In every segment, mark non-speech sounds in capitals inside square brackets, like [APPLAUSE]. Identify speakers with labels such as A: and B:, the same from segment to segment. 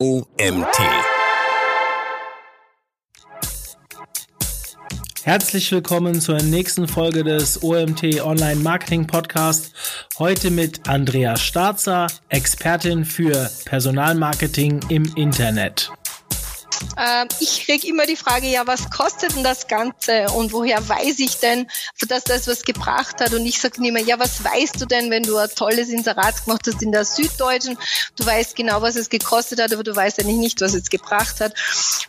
A: OMT.
B: Herzlich willkommen zur nächsten Folge des OMT Online Marketing Podcast. Heute mit Andrea Starzer, Expertin für Personalmarketing im Internet.
C: Ähm, ich kriege immer die Frage, ja, was kostet denn das Ganze und woher weiß ich denn, dass das was gebracht hat? Und ich sage immer, ja, was weißt du denn, wenn du ein tolles Inserat gemacht hast in der Süddeutschen? Du weißt genau, was es gekostet hat, aber du weißt eigentlich nicht, was es gebracht hat.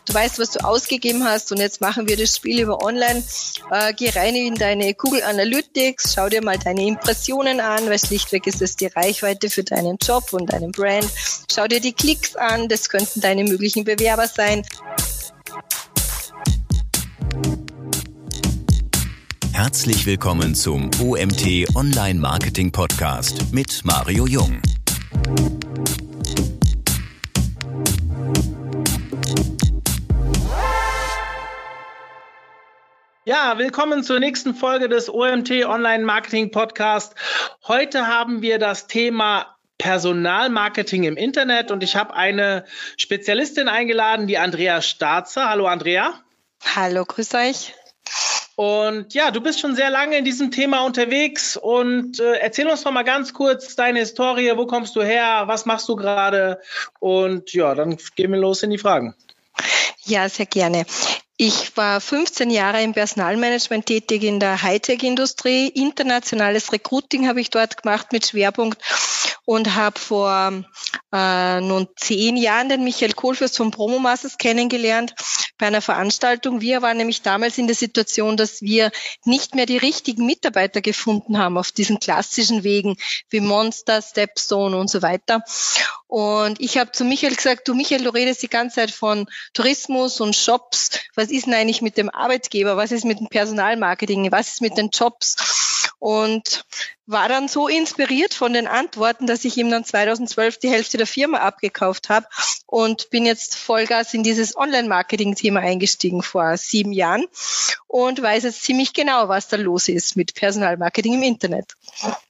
C: Du weißt, was du ausgegeben hast und jetzt machen wir das Spiel über online. Äh, geh rein in deine Google Analytics, schau dir mal deine Impressionen an, weil schlichtweg ist es die Reichweite für deinen Job und deinen Brand. Schau dir die Klicks an, das könnten deine möglichen Bewerber sein
A: Herzlich willkommen zum OMT Online Marketing Podcast mit Mario Jung.
B: Ja, willkommen zur nächsten Folge des OMT Online Marketing Podcast. Heute haben wir das Thema Personalmarketing im Internet und ich habe eine Spezialistin eingeladen, die Andrea Starzer. Hallo Andrea.
C: Hallo, grüß euch.
B: Und ja, du bist schon sehr lange in diesem Thema unterwegs und äh, erzähl uns doch mal ganz kurz deine Historie. Wo kommst du her? Was machst du gerade? Und ja, dann gehen wir los in die Fragen.
C: Ja, sehr gerne. Ich war 15 Jahre im Personalmanagement tätig in der Hightech-Industrie. Internationales Recruiting habe ich dort gemacht mit Schwerpunkt und habe vor äh, nun zehn Jahren den Michael Kohlfürst von Promomasters kennengelernt bei einer Veranstaltung. Wir waren nämlich damals in der Situation, dass wir nicht mehr die richtigen Mitarbeiter gefunden haben auf diesen klassischen Wegen wie Monster, Stepstone und so weiter. Und ich habe zu Michael gesagt, du Michael, du redest die ganze Zeit von Tourismus und Shops. Was ist denn eigentlich mit dem Arbeitgeber? Was ist mit dem Personalmarketing? Was ist mit den Jobs? Und war dann so inspiriert von den Antworten, dass ich ihm dann 2012 die Hälfte der Firma abgekauft habe und bin jetzt Vollgas in dieses Online-Marketing-Thema eingestiegen vor sieben Jahren und weiß jetzt ziemlich genau, was da los ist mit Personalmarketing im Internet.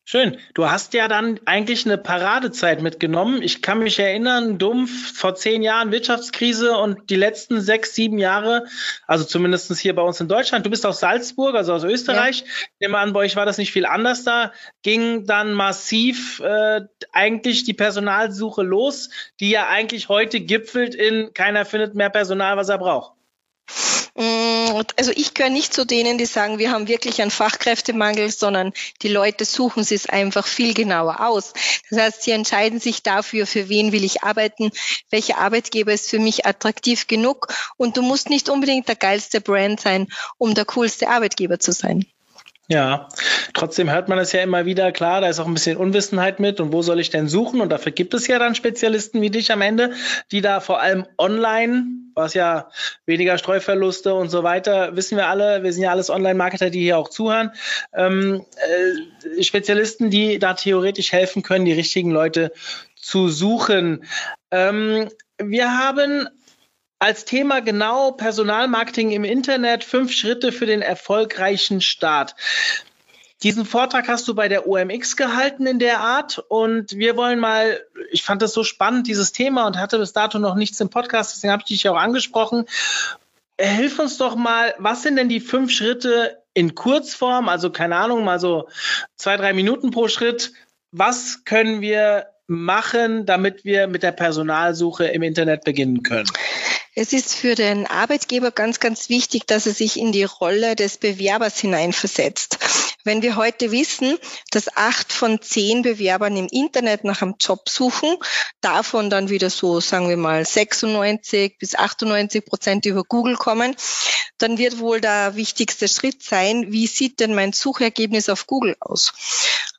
B: Schön. Du hast ja dann eigentlich eine Paradezeit mitgenommen. Ich kann mich erinnern, dumpf, vor zehn Jahren Wirtschaftskrise und die letzten sechs, sieben Jahre, also zumindest hier bei uns in Deutschland. Du bist aus Salzburg, also aus Österreich. Ja. Ich nehme an, bei euch war das nicht viel anders da. Ging dann massiv äh, eigentlich die Personalsuche los, die ja eigentlich heute gipfelt in keiner findet mehr Personal, was er braucht.
C: Mm, also ich gehöre nicht zu denen, die sagen, wir haben wirklich einen Fachkräftemangel, sondern die Leute suchen es einfach viel genauer aus. Das heißt, sie entscheiden sich dafür, für wen will ich arbeiten, welcher Arbeitgeber ist für mich attraktiv genug und du musst nicht unbedingt der geilste Brand sein, um der coolste Arbeitgeber zu sein.
B: Ja, trotzdem hört man es ja immer wieder, klar, da ist auch ein bisschen Unwissenheit mit und wo soll ich denn suchen? Und dafür gibt es ja dann Spezialisten wie dich am Ende, die da vor allem online, was ja weniger Streuverluste und so weiter, wissen wir alle, wir sind ja alles Online-Marketer, die hier auch zuhören, ähm, äh, Spezialisten, die da theoretisch helfen können, die richtigen Leute zu suchen. Ähm, wir haben als Thema genau Personalmarketing im Internet, fünf Schritte für den erfolgreichen Start. Diesen Vortrag hast du bei der OMX gehalten in der Art und wir wollen mal, ich fand das so spannend, dieses Thema und hatte bis dato noch nichts im Podcast, deswegen habe ich dich auch angesprochen. Hilf uns doch mal, was sind denn die fünf Schritte in Kurzform, also keine Ahnung, mal so zwei, drei Minuten pro Schritt. Was können wir machen, damit wir mit der Personalsuche im Internet beginnen können?
C: Es ist für den Arbeitgeber ganz, ganz wichtig, dass er sich in die Rolle des Bewerbers hineinversetzt. Wenn wir heute wissen, dass acht von zehn Bewerbern im Internet nach einem Job suchen, davon dann wieder so, sagen wir mal, 96 bis 98 Prozent über Google kommen, dann wird wohl der wichtigste Schritt sein, wie sieht denn mein Suchergebnis auf Google aus?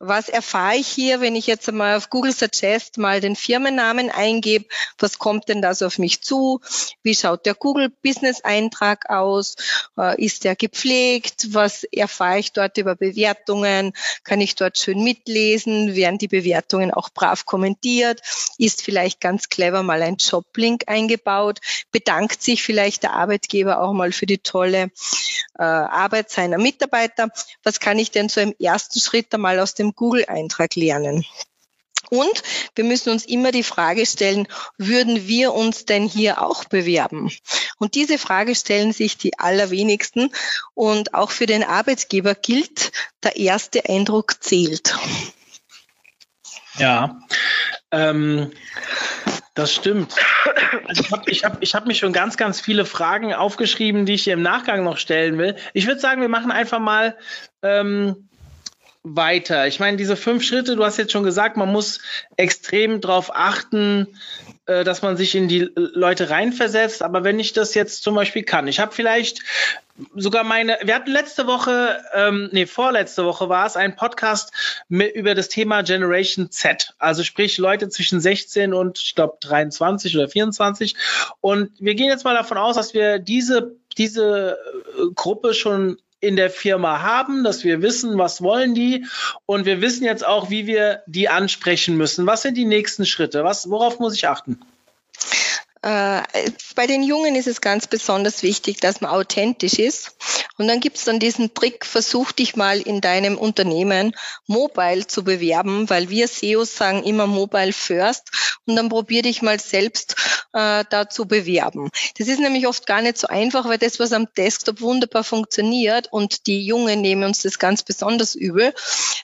C: Was erfahre ich hier, wenn ich jetzt einmal auf Google Suggest mal den Firmennamen eingebe? Was kommt denn da so auf mich zu? Wie schaut der Google Business Eintrag aus? Äh, ist der gepflegt? Was erfahre ich dort über Bewertungen? Kann ich dort schön mitlesen? Werden die Bewertungen auch brav kommentiert? Ist vielleicht ganz clever mal ein Joblink eingebaut? Bedankt sich vielleicht der Arbeitgeber auch mal für die tolle äh, Arbeit seiner Mitarbeiter? Was kann ich denn so im ersten Schritt einmal aus dem Google-Eintrag lernen? Und wir müssen uns immer die Frage stellen, würden wir uns denn hier auch bewerben? Und diese Frage stellen sich die allerwenigsten. Und auch für den Arbeitgeber gilt, der erste Eindruck zählt.
B: Ja, ähm, das stimmt. Also ich habe ich hab, ich hab mich schon ganz, ganz viele Fragen aufgeschrieben, die ich hier im Nachgang noch stellen will. Ich würde sagen, wir machen einfach mal ähm, weiter? Ich meine, diese fünf Schritte, du hast jetzt schon gesagt, man muss extrem darauf achten, äh, dass man sich in die Leute reinversetzt. Aber wenn ich das jetzt zum Beispiel kann, ich habe vielleicht sogar meine, wir hatten letzte Woche, ähm, nee, vorletzte Woche war es ein Podcast mit, über das Thema Generation Z. Also sprich Leute zwischen 16 und ich glaube 23 oder 24. Und wir gehen jetzt mal davon aus, dass wir diese, diese äh, Gruppe schon in der Firma haben, dass wir wissen, was wollen die und wir wissen jetzt auch, wie wir die ansprechen müssen. Was sind die nächsten Schritte? Was, worauf muss ich achten?
C: Äh, bei den Jungen ist es ganz besonders wichtig, dass man authentisch ist. Und dann gibt es dann diesen Trick, versuch dich mal in deinem Unternehmen mobile zu bewerben, weil wir SEOs sagen immer mobile first und dann probier dich mal selbst äh, da zu bewerben. Das ist nämlich oft gar nicht so einfach, weil das, was am Desktop wunderbar funktioniert und die Jungen nehmen uns das ganz besonders übel,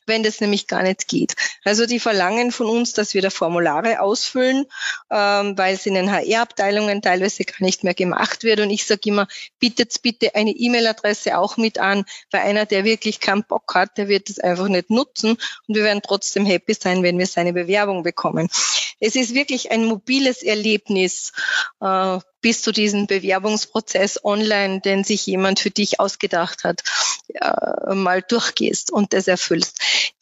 C: wenn das nämlich gar nicht geht. Also die verlangen von uns, dass wir da Formulare ausfüllen, ähm, weil es in den HR Abteilungen teilweise gar nicht mehr gemacht wird. Und ich sage immer, bietet bitte eine E-Mail-Adresse auch mit an, weil einer, der wirklich keinen Bock hat, der wird es einfach nicht nutzen und wir werden trotzdem happy sein, wenn wir seine Bewerbung bekommen. Es ist wirklich ein mobiles Erlebnis, äh, bis zu diesem Bewerbungsprozess online, den sich jemand für dich ausgedacht hat, mal durchgehst und das erfüllst.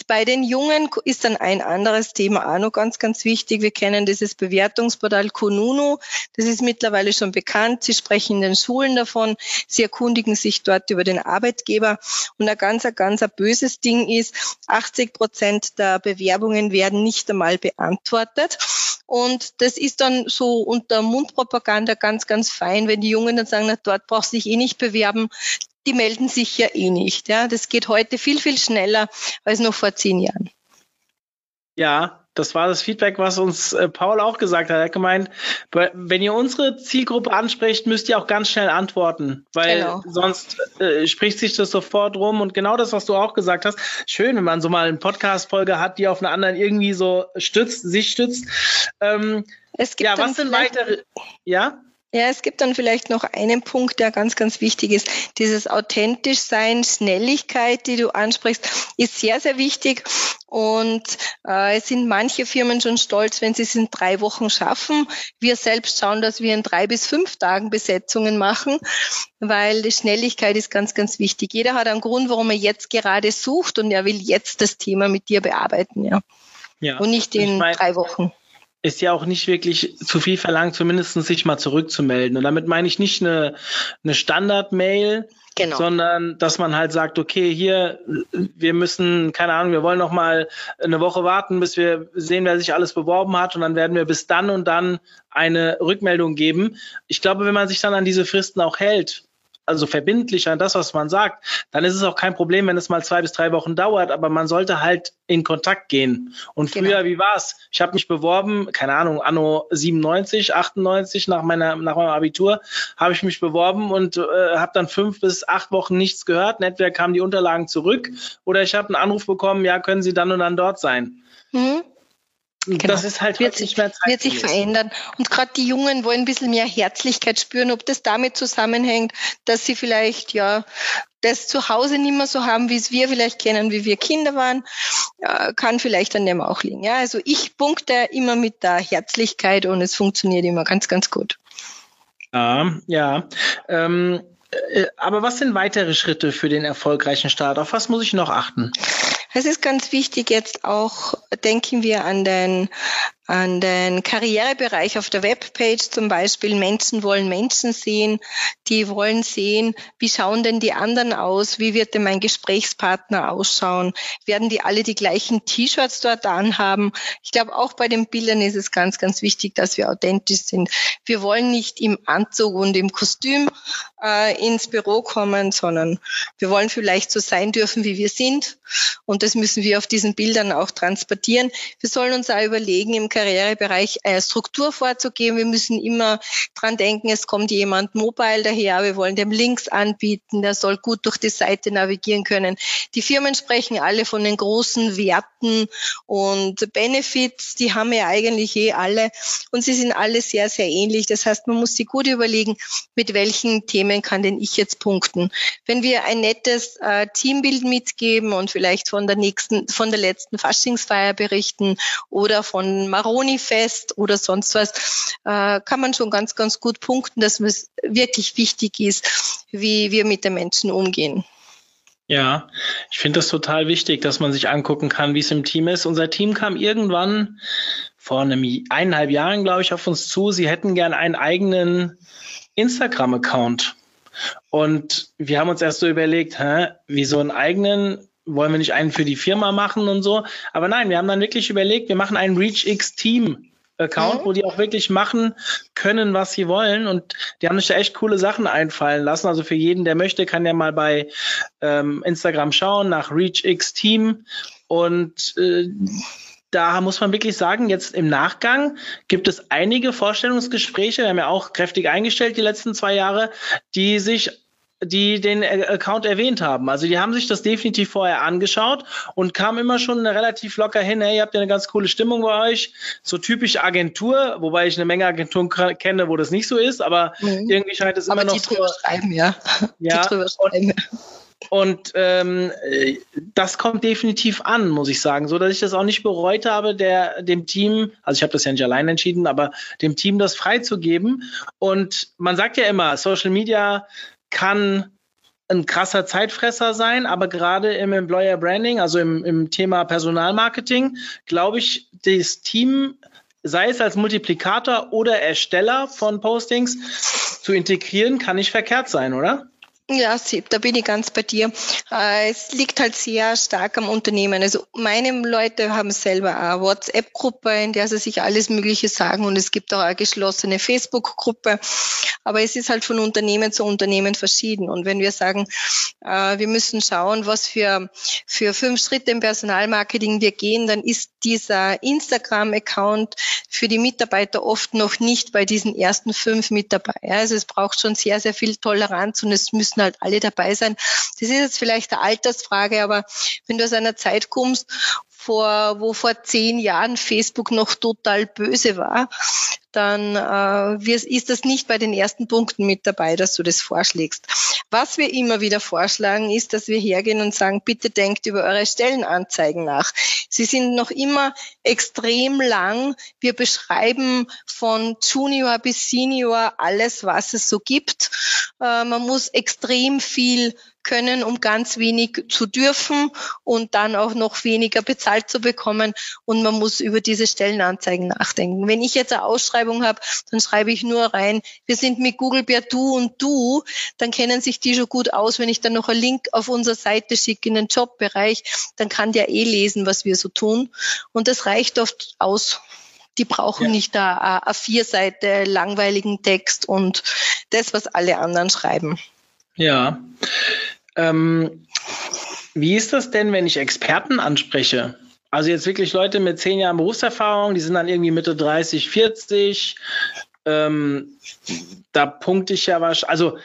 C: Bei den Jungen ist dann ein anderes Thema auch noch ganz, ganz wichtig. Wir kennen dieses Bewertungsportal Kununu. Das ist mittlerweile schon bekannt. Sie sprechen in den Schulen davon. Sie erkundigen sich dort über den Arbeitgeber. Und ein ganz, ein ganz ein böses Ding ist, 80 Prozent der Bewerbungen werden nicht einmal beantwortet. Und das ist dann so unter Mundpropaganda ganz, ganz fein, wenn die Jungen dann sagen, na, dort brauchst du dich eh nicht bewerben. Die melden sich ja eh nicht. Ja, das geht heute viel, viel schneller als noch vor zehn Jahren.
B: Ja, das war das Feedback, was uns äh, Paul auch gesagt hat. Er hat gemeint, wenn ihr unsere Zielgruppe ansprecht, müsst ihr auch ganz schnell antworten, weil genau. sonst äh, spricht sich das sofort rum. Und genau das, was du auch gesagt hast, schön, wenn man so mal eine Podcast-Folge hat, die auf einer anderen irgendwie so stützt, sich stützt. Ähm,
C: es gibt ja, was sind weitere? Ja? Ja, es gibt dann vielleicht noch einen Punkt, der ganz, ganz wichtig ist. Dieses authentisch sein, Schnelligkeit, die du ansprichst, ist sehr, sehr wichtig. Und äh, es sind manche Firmen schon stolz, wenn sie es in drei Wochen schaffen. Wir selbst schauen, dass wir in drei bis fünf Tagen Besetzungen machen, weil die Schnelligkeit ist ganz, ganz wichtig. Jeder hat einen Grund, warum er jetzt gerade sucht und er will jetzt das Thema mit dir bearbeiten, ja. ja und nicht in mein, drei Wochen
B: ist ja auch nicht wirklich zu viel verlangt, zumindest sich mal zurückzumelden. Und damit meine ich nicht eine, eine Standard-Mail, genau. sondern dass man halt sagt, okay, hier, wir müssen, keine Ahnung, wir wollen noch mal eine Woche warten, bis wir sehen, wer sich alles beworben hat und dann werden wir bis dann und dann eine Rückmeldung geben. Ich glaube, wenn man sich dann an diese Fristen auch hält, also verbindlich an das, was man sagt, dann ist es auch kein Problem, wenn es mal zwei bis drei Wochen dauert, aber man sollte halt in Kontakt gehen. Und früher, genau. wie war's? Ich habe mich beworben, keine Ahnung, anno 97, 98 nach meiner nach meinem Abitur habe ich mich beworben und äh, habe dann fünf bis acht Wochen nichts gehört. Entweder kamen die Unterlagen zurück oder ich habe einen Anruf bekommen, ja, können Sie dann und dann dort sein. Mhm.
C: Genau. Das ist halt wird sich, wird sich verändern. Und gerade die Jungen wollen ein bisschen mehr Herzlichkeit spüren, ob das damit zusammenhängt, dass sie vielleicht ja das zu Hause nicht mehr so haben, wie es wir vielleicht kennen, wie wir Kinder waren, äh, kann vielleicht an dem auch liegen. Ja, also ich punkte immer mit der Herzlichkeit und es funktioniert immer ganz, ganz gut.
B: Ja, ja. Ähm, äh, aber was sind weitere Schritte für den erfolgreichen Start? Auf was muss ich noch achten?
C: Es ist ganz wichtig jetzt auch, denken wir an den an den Karrierebereich auf der Webpage zum Beispiel. Menschen wollen Menschen sehen, die wollen sehen, wie schauen denn die anderen aus, wie wird denn mein Gesprächspartner ausschauen, werden die alle die gleichen T-Shirts dort anhaben. Ich glaube, auch bei den Bildern ist es ganz, ganz wichtig, dass wir authentisch sind. Wir wollen nicht im Anzug und im Kostüm äh, ins Büro kommen, sondern wir wollen vielleicht so sein dürfen, wie wir sind. Und das müssen wir auf diesen Bildern auch transportieren. Wir sollen uns auch überlegen, im Karrierebereich eine Struktur vorzugeben. Wir müssen immer dran denken, es kommt jemand mobile daher, wir wollen dem Links anbieten, der soll gut durch die Seite navigieren können. Die Firmen sprechen alle von den großen Werten und Benefits, die haben wir eigentlich eh alle und sie sind alle sehr, sehr ähnlich. Das heißt, man muss sich gut überlegen, mit welchen Themen kann denn ich jetzt punkten. Wenn wir ein nettes äh, Teambild mitgeben und vielleicht von der nächsten, von der letzten Faschingsfeier berichten oder von Maroni-Fest oder sonst was, äh, kann man schon ganz, ganz gut punkten, dass es wirklich wichtig ist, wie wir mit den Menschen umgehen.
B: Ja, ich finde das total wichtig, dass man sich angucken kann, wie es im Team ist. Unser Team kam irgendwann vor einem eineinhalb Jahren, glaube ich, auf uns zu. Sie hätten gern einen eigenen Instagram-Account. Und wir haben uns erst so überlegt, hä, wie so einen eigenen, wollen wir nicht einen für die Firma machen und so. Aber nein, wir haben dann wirklich überlegt, wir machen einen ReachX Team Account, mhm. wo die auch wirklich machen können, was sie wollen. Und die haben sich da echt coole Sachen einfallen lassen. Also für jeden, der möchte, kann ja mal bei ähm, Instagram schauen nach ReachX Team. Und äh, da muss man wirklich sagen, jetzt im Nachgang gibt es einige Vorstellungsgespräche, wir haben ja auch kräftig eingestellt die letzten zwei Jahre, die sich die den Account erwähnt haben. Also die haben sich das definitiv vorher angeschaut und kamen immer schon relativ locker hin, hey, ihr habt ja eine ganz coole Stimmung bei euch, so typisch Agentur, wobei ich eine Menge Agenturen kenne, wo das nicht so ist, aber mhm. irgendwie scheint es aber immer noch
C: die drüber schreiben, ja.
B: ja. Die drüber schreiben. Und, und ähm, das kommt definitiv an, muss ich sagen, so dass ich das auch nicht bereut habe, der dem Team, also ich habe das ja nicht allein entschieden, aber dem Team das freizugeben. Und man sagt ja immer, Social Media kann ein krasser Zeitfresser sein, aber gerade im Employer Branding, also im, im Thema Personalmarketing, glaube ich, das Team sei es als Multiplikator oder Ersteller von Postings zu integrieren, kann nicht verkehrt sein, oder?
C: Ja, da bin ich ganz bei dir. Äh, es liegt halt sehr stark am Unternehmen. Also meine Leute haben selber eine WhatsApp-Gruppe, in der sie sich alles Mögliche sagen und es gibt auch eine geschlossene Facebook-Gruppe. Aber es ist halt von Unternehmen zu Unternehmen verschieden. Und wenn wir sagen, äh, wir müssen schauen, was für, für fünf Schritte im Personalmarketing wir gehen, dann ist dieser Instagram-Account für die Mitarbeiter oft noch nicht bei diesen ersten fünf mit dabei. Also es braucht schon sehr, sehr viel Toleranz und es müssen müssen halt alle dabei sein. Das ist jetzt vielleicht eine Altersfrage, aber wenn du aus einer Zeit kommst, vor, wo vor zehn Jahren Facebook noch total böse war, dann äh, ist das nicht bei den ersten Punkten mit dabei, dass du das vorschlägst. Was wir immer wieder vorschlagen, ist, dass wir hergehen und sagen, bitte denkt über eure Stellenanzeigen nach. Sie sind noch immer extrem lang. Wir beschreiben von Junior bis Senior alles, was es so gibt. Äh, man muss extrem viel können, um ganz wenig zu dürfen und dann auch noch weniger bezahlt zu bekommen. Und man muss über diese Stellenanzeigen nachdenken. Wenn ich jetzt eine Ausschreibung habe, dann schreibe ich nur rein, wir sind mit Google per Du und Du, dann kennen sich die schon gut aus. Wenn ich dann noch einen Link auf unsere Seite schicke in den Jobbereich, dann kann der eh lesen, was wir so tun. Und das reicht oft aus. Die brauchen ja. nicht da eine vier Seite langweiligen Text und das, was alle anderen schreiben.
B: Ja. Ähm, wie ist das denn, wenn ich Experten anspreche? Also jetzt wirklich Leute mit zehn Jahren Berufserfahrung, die sind dann irgendwie Mitte 30, 40. Ähm, da punkte ich ja wahrscheinlich, also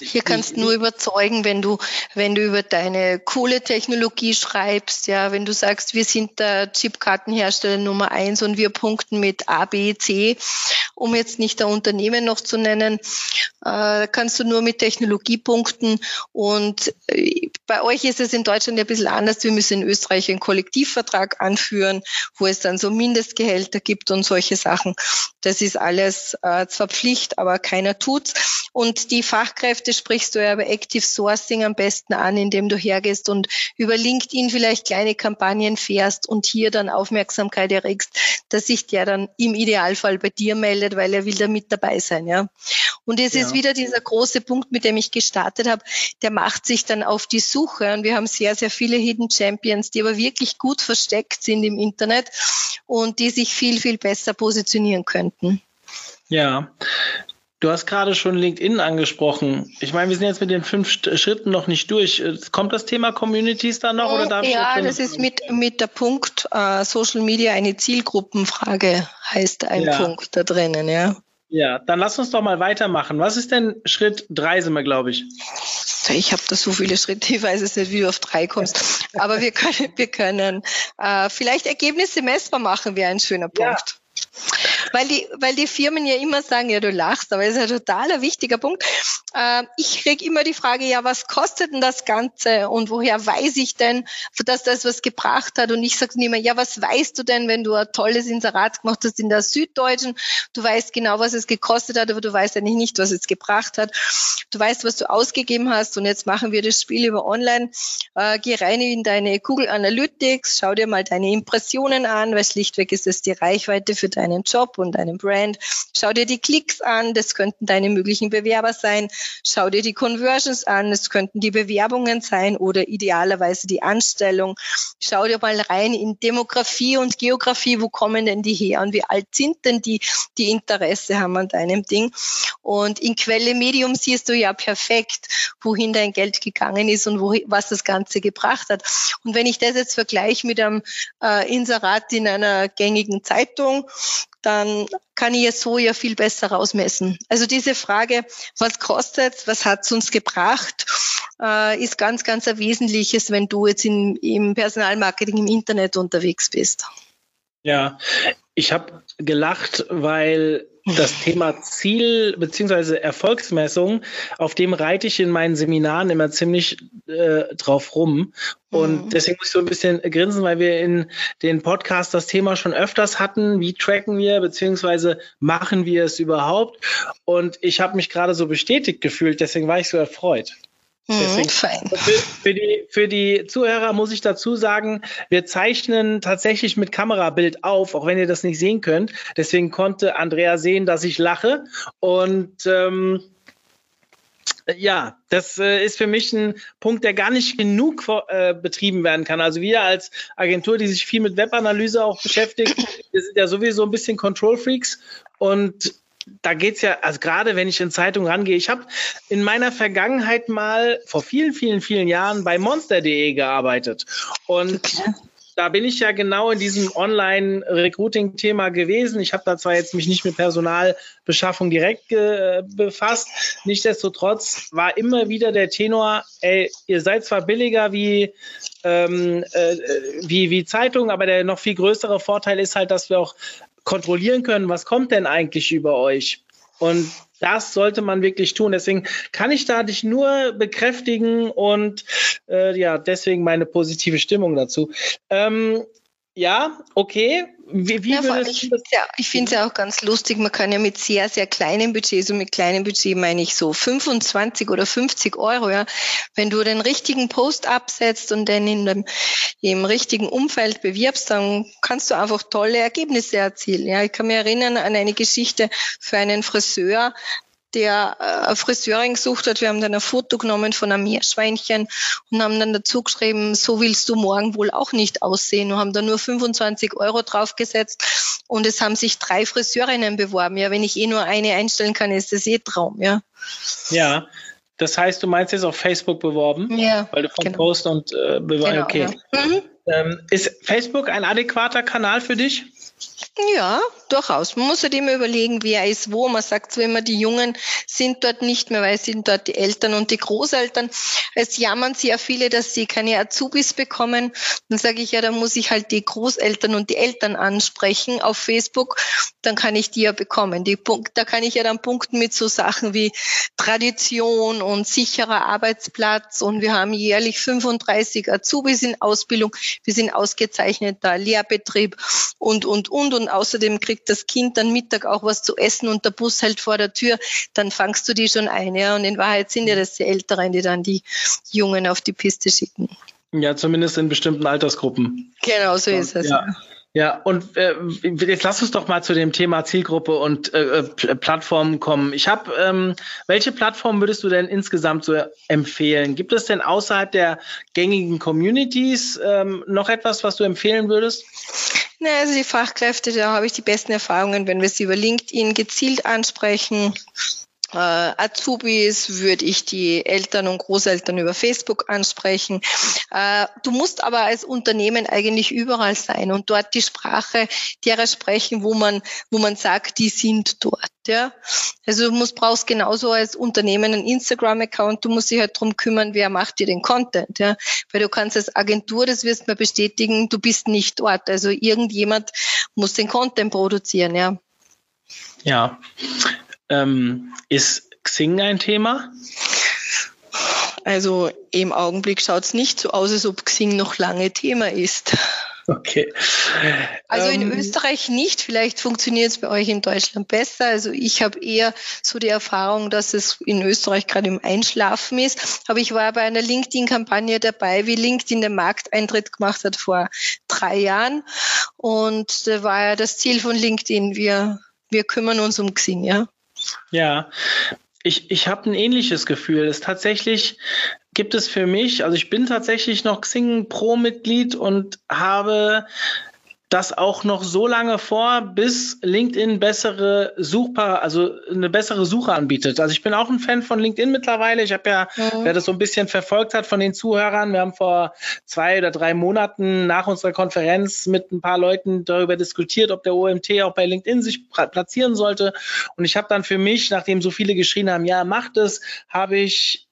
C: hier kannst du nur überzeugen, wenn du, wenn du über deine coole Technologie schreibst, ja, wenn du sagst, wir sind der Chipkartenhersteller Nummer eins und wir punkten mit A, B, C, um jetzt nicht der Unternehmen noch zu nennen, äh, kannst du nur mit Technologie punkten und äh, bei euch ist es in Deutschland ein bisschen anders. Wir müssen in Österreich einen Kollektivvertrag anführen, wo es dann so Mindestgehälter gibt und solche Sachen. Das ist alles äh, zwar Pflicht, aber keiner tut's. Und die Fachkräfte sprichst du ja bei Active Sourcing am besten an, indem du hergehst und über LinkedIn vielleicht kleine Kampagnen fährst und hier dann Aufmerksamkeit erregst, dass sich der dann im Idealfall bei dir meldet, weil er will da mit dabei sein, ja. Und es ja. ist wieder dieser große Punkt, mit dem ich gestartet habe, der macht sich dann auf die Suche und wir haben sehr, sehr viele Hidden Champions, die aber wirklich gut versteckt sind im Internet und die sich viel, viel besser positionieren könnten.
B: Ja, Du hast gerade schon LinkedIn angesprochen. Ich meine, wir sind jetzt mit den fünf Schritten noch nicht durch. Kommt das Thema Communities da noch? Oder darf
C: ja, das ist mit, mit der Punkt uh, Social Media eine Zielgruppenfrage, heißt ein ja. Punkt da drinnen, ja.
B: Ja, dann lass uns doch mal weitermachen. Was ist denn Schritt drei, sind wir, glaube ich?
C: Ich habe da so viele Schritte, ich weiß es nicht, wie du auf drei kommst. Aber wir können, wir können äh, vielleicht Ergebnisse messbar machen, wäre ein schöner Punkt. Ja. Weil die, weil die Firmen ja immer sagen, ja, du lachst, aber das ist ein totaler wichtiger Punkt. Äh, ich kriege immer die Frage, ja, was kostet denn das Ganze und woher weiß ich denn, dass das was gebracht hat? Und ich sage immer, ja, was weißt du denn, wenn du ein tolles Inserat gemacht hast in der Süddeutschen? Du weißt genau, was es gekostet hat, aber du weißt eigentlich nicht, was es gebracht hat. Du weißt, was du ausgegeben hast und jetzt machen wir das Spiel über online. Äh, geh rein in deine Google Analytics, schau dir mal deine Impressionen an, weil schlichtweg ist es die Reichweite für deinen Job und deinen Brand. Schau dir die Klicks an, das könnten deine möglichen Bewerber sein. Schau dir die Conversions an, das könnten die Bewerbungen sein oder idealerweise die Anstellung. Schau dir mal rein in Demografie und Geografie, wo kommen denn die her und wie alt sind denn die, die Interesse haben an deinem Ding. Und in Quelle Medium siehst du ja perfekt, wohin dein Geld gegangen ist und wo, was das Ganze gebracht hat. Und wenn ich das jetzt vergleiche mit einem äh, Inserat in einer gängigen Zeitung, dann kann ich es so ja viel besser rausmessen. Also diese Frage, was kostet, was hat es uns gebracht, äh, ist ganz, ganz ein wesentliches, wenn du jetzt in, im Personalmarketing im Internet unterwegs bist.
B: Ja, ich habe gelacht, weil das Thema Ziel bzw. Erfolgsmessung, auf dem reite ich in meinen Seminaren immer ziemlich äh, drauf rum. Und mhm. deswegen muss ich so ein bisschen grinsen, weil wir in den Podcast das Thema schon öfters hatten. Wie tracken wir bzw. machen wir es überhaupt? Und ich habe mich gerade so bestätigt gefühlt, deswegen war ich so erfreut.
C: Deswegen, fein.
B: Für, die, für die Zuhörer muss ich dazu sagen, wir zeichnen tatsächlich mit Kamerabild auf, auch wenn ihr das nicht sehen könnt. Deswegen konnte Andrea sehen, dass ich lache. Und ähm, ja, das äh, ist für mich ein Punkt, der gar nicht genug äh, betrieben werden kann. Also wir als Agentur, die sich viel mit Webanalyse auch beschäftigt, wir sind ja sowieso ein bisschen Control Freaks und da geht's ja, also gerade wenn ich in Zeitungen rangehe, ich habe in meiner Vergangenheit mal vor vielen, vielen, vielen Jahren bei monster.de gearbeitet. Und okay. da bin ich ja genau in diesem Online-Recruiting-Thema gewesen. Ich habe da zwar jetzt mich nicht mit Personalbeschaffung direkt befasst, nichtsdestotrotz war immer wieder der Tenor, ey, ihr seid zwar billiger wie ähm, äh, wie, wie Zeitungen, aber der noch viel größere Vorteil ist halt, dass wir auch kontrollieren können, was kommt denn eigentlich über euch. Und das sollte man wirklich tun. Deswegen kann ich da dich nur bekräftigen und äh, ja, deswegen meine positive Stimmung dazu. Ähm, ja, okay.
C: Wie, wie ja, ich finde es ja, ja, auch ganz lustig. Man kann ja mit sehr, sehr kleinem Budget, so mit kleinem Budget meine ich so 25 oder 50 Euro, ja. Wenn du den richtigen Post absetzt und den in dem, im richtigen Umfeld bewirbst, dann kannst du einfach tolle Ergebnisse erzielen. Ja, ich kann mich erinnern an eine Geschichte für einen Friseur, der äh, Friseurin gesucht hat. Wir haben dann ein Foto genommen von einem Meerschweinchen und haben dann dazu geschrieben, so willst du morgen wohl auch nicht aussehen und haben da nur 25 Euro draufgesetzt und es haben sich drei Friseurinnen beworben. Ja, wenn ich eh nur eine einstellen kann, ist das eh Traum, ja.
B: Ja, das heißt, du meinst jetzt auf Facebook beworben?
C: Ja.
B: Weil du von genau. Post und äh, beworben. Genau, okay. Ja. Mhm. Ähm, ist Facebook ein adäquater Kanal für dich?
C: Ja, durchaus. Man muss halt immer überlegen, wer ist wo. Man sagt so immer, die Jungen sind dort nicht mehr, weil sind dort die Eltern und die Großeltern. Es jammern sehr viele, dass sie keine Azubis bekommen. Dann sage ich ja, da muss ich halt die Großeltern und die Eltern ansprechen auf Facebook. dann kann ich die ja bekommen. Die da kann ich ja dann punkten mit so Sachen wie Tradition und sicherer Arbeitsplatz und wir haben jährlich 35 Azubis in Ausbildung. Wir sind ausgezeichneter Lehrbetrieb und, und, und. Und außerdem kriegt das Kind dann Mittag auch was zu essen und der Bus hält vor der Tür. Dann fangst du die schon ein. Ja? Und in Wahrheit sind ja das die Älteren, die dann die Jungen auf die Piste schicken.
B: Ja, zumindest in bestimmten Altersgruppen.
C: Genau, so ist es.
B: Ja. Ja, und äh, jetzt lass uns doch mal zu dem Thema Zielgruppe und äh, äh Plattformen kommen. Ich habe, ähm, welche Plattform würdest du denn insgesamt so empfehlen? Gibt es denn außerhalb der gängigen Communities ähm, noch etwas, was du empfehlen würdest?
C: Na, also die Fachkräfte, da habe ich die besten Erfahrungen, wenn wir sie über LinkedIn gezielt ansprechen äh, Azubis würde ich die Eltern und Großeltern über Facebook ansprechen. Äh, du musst aber als Unternehmen eigentlich überall sein und dort die Sprache derer sprechen, wo man, wo man sagt, die sind dort. Ja, also du musst, brauchst genauso als Unternehmen einen Instagram-Account. Du musst dich halt drum kümmern, wer macht dir den Content. Ja, weil du kannst als Agentur, das wirst du mir bestätigen, du bist nicht dort. Also irgendjemand muss den Content produzieren. Ja.
B: Ja, ähm, ist Xing ein Thema?
C: Also im Augenblick schaut es nicht so aus, als ob Xing noch lange Thema ist.
B: Okay.
C: Also in ähm, Österreich nicht. Vielleicht funktioniert es bei euch in Deutschland besser. Also ich habe eher so die Erfahrung, dass es in Österreich gerade im Einschlafen ist. Aber ich war bei einer LinkedIn-Kampagne dabei, wie LinkedIn den Markteintritt gemacht hat vor drei Jahren. Und da war ja das Ziel von LinkedIn, wir, wir kümmern uns um Xing, ja.
B: Ja, ich, ich habe ein ähnliches Gefühl. Es tatsächlich gibt es für mich, also ich bin tatsächlich noch Xing Pro-Mitglied und habe das auch noch so lange vor, bis LinkedIn bessere Suchpaar, also eine bessere Suche anbietet. Also ich bin auch ein Fan von LinkedIn mittlerweile. Ich habe ja, mhm. wer das so ein bisschen verfolgt hat von den Zuhörern, wir haben vor zwei oder drei Monaten nach unserer Konferenz mit ein paar Leuten darüber diskutiert, ob der OMT auch bei LinkedIn sich platzieren sollte. Und ich habe dann für mich, nachdem so viele geschrien haben, ja, macht es, habe ich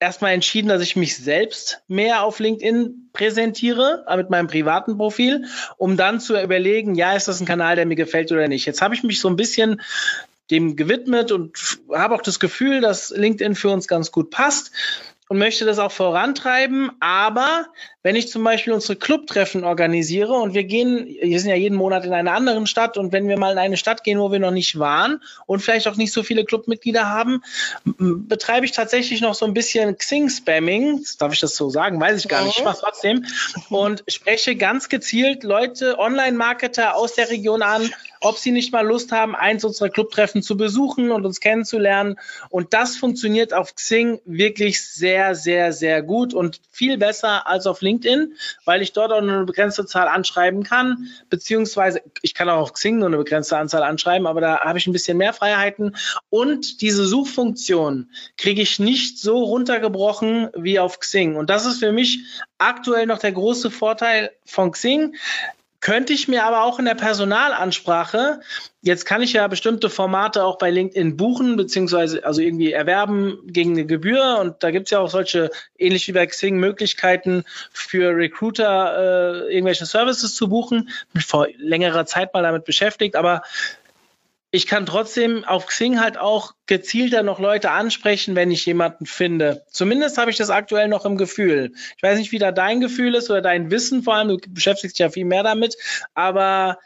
B: erstmal entschieden, dass ich mich selbst mehr auf LinkedIn präsentiere, äh, mit meinem privaten Profil, um dann zu überlegen, ja, ist das ein Kanal, der mir gefällt oder nicht. Jetzt habe ich mich so ein bisschen dem gewidmet und habe auch das Gefühl, dass LinkedIn für uns ganz gut passt und möchte das auch vorantreiben. Aber wenn ich zum Beispiel unsere Clubtreffen organisiere und wir gehen, wir sind ja jeden Monat in einer anderen Stadt und wenn wir mal in eine Stadt gehen, wo wir noch nicht waren und vielleicht auch nicht so viele Clubmitglieder haben, betreibe ich tatsächlich noch so ein bisschen Xing-Spamming. Darf ich das so sagen? Weiß ich gar nicht. Ich mache trotzdem und spreche ganz gezielt Leute, Online-Marketer aus der Region an, ob sie nicht mal Lust haben, eins unserer Clubtreffen zu besuchen und uns kennenzulernen. Und das funktioniert auf Xing wirklich sehr, sehr, sehr gut und viel besser als auf LinkedIn, weil ich dort auch eine begrenzte Zahl anschreiben kann, beziehungsweise ich kann auch auf Xing nur eine begrenzte Anzahl anschreiben, aber da habe ich ein bisschen mehr Freiheiten. Und diese Suchfunktion kriege ich nicht so runtergebrochen wie auf Xing. Und das ist für mich aktuell noch der große Vorteil von Xing. Könnte ich mir aber auch in der Personalansprache, jetzt kann ich ja bestimmte Formate auch bei LinkedIn buchen, beziehungsweise also irgendwie erwerben gegen eine Gebühr. Und da gibt es ja auch solche, ähnlich wie bei Xing, Möglichkeiten für Recruiter, äh, irgendwelche Services zu buchen. Bin vor längerer Zeit mal damit beschäftigt, aber ich kann trotzdem auf Xing halt auch gezielter noch Leute ansprechen, wenn ich jemanden finde. Zumindest habe ich das aktuell noch im Gefühl. Ich weiß nicht, wie da dein Gefühl ist oder dein Wissen vor allem. Du beschäftigst dich ja viel mehr damit. Aber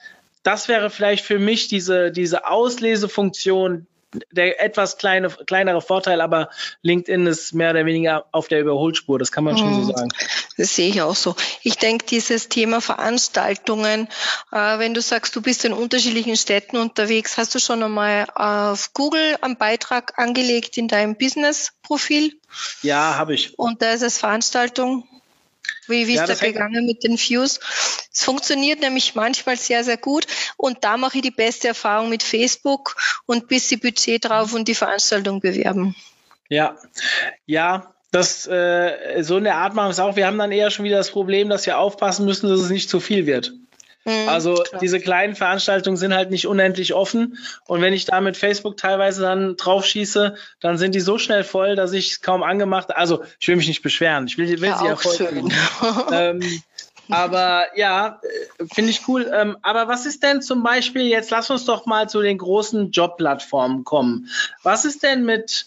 B: das wäre vielleicht für mich diese, diese Auslesefunktion, der etwas kleine, kleinere Vorteil, aber LinkedIn ist mehr oder weniger auf der Überholspur, das kann man schon so mhm. sagen.
C: Das sehe ich auch so. Ich denke, dieses Thema Veranstaltungen, äh, wenn du sagst, du bist in unterschiedlichen Städten unterwegs, hast du schon einmal auf Google einen Beitrag angelegt in deinem Business-Profil?
B: Ja, habe ich.
C: Und da ist es Veranstaltung wie, wie ja, ist da gegangen mit den Views? Es funktioniert nämlich manchmal sehr, sehr gut. Und da mache ich die beste Erfahrung mit Facebook und bis sie Budget drauf und die Veranstaltung bewerben.
B: Ja, ja, das äh, so eine Art machen wir es auch. Wir haben dann eher schon wieder das Problem, dass wir aufpassen müssen, dass es nicht zu viel wird. Mhm, also klar. diese kleinen Veranstaltungen sind halt nicht unendlich offen. Und wenn ich da mit Facebook teilweise dann drauf schieße, dann sind die so schnell voll, dass ich es kaum angemacht. Also ich will mich nicht beschweren. Ich will, will ja, sie ja voll. [LAUGHS] ähm, Aber ja, äh, finde ich cool. Ähm, aber was ist denn zum Beispiel, jetzt lass uns doch mal zu den großen Jobplattformen kommen. Was ist denn mit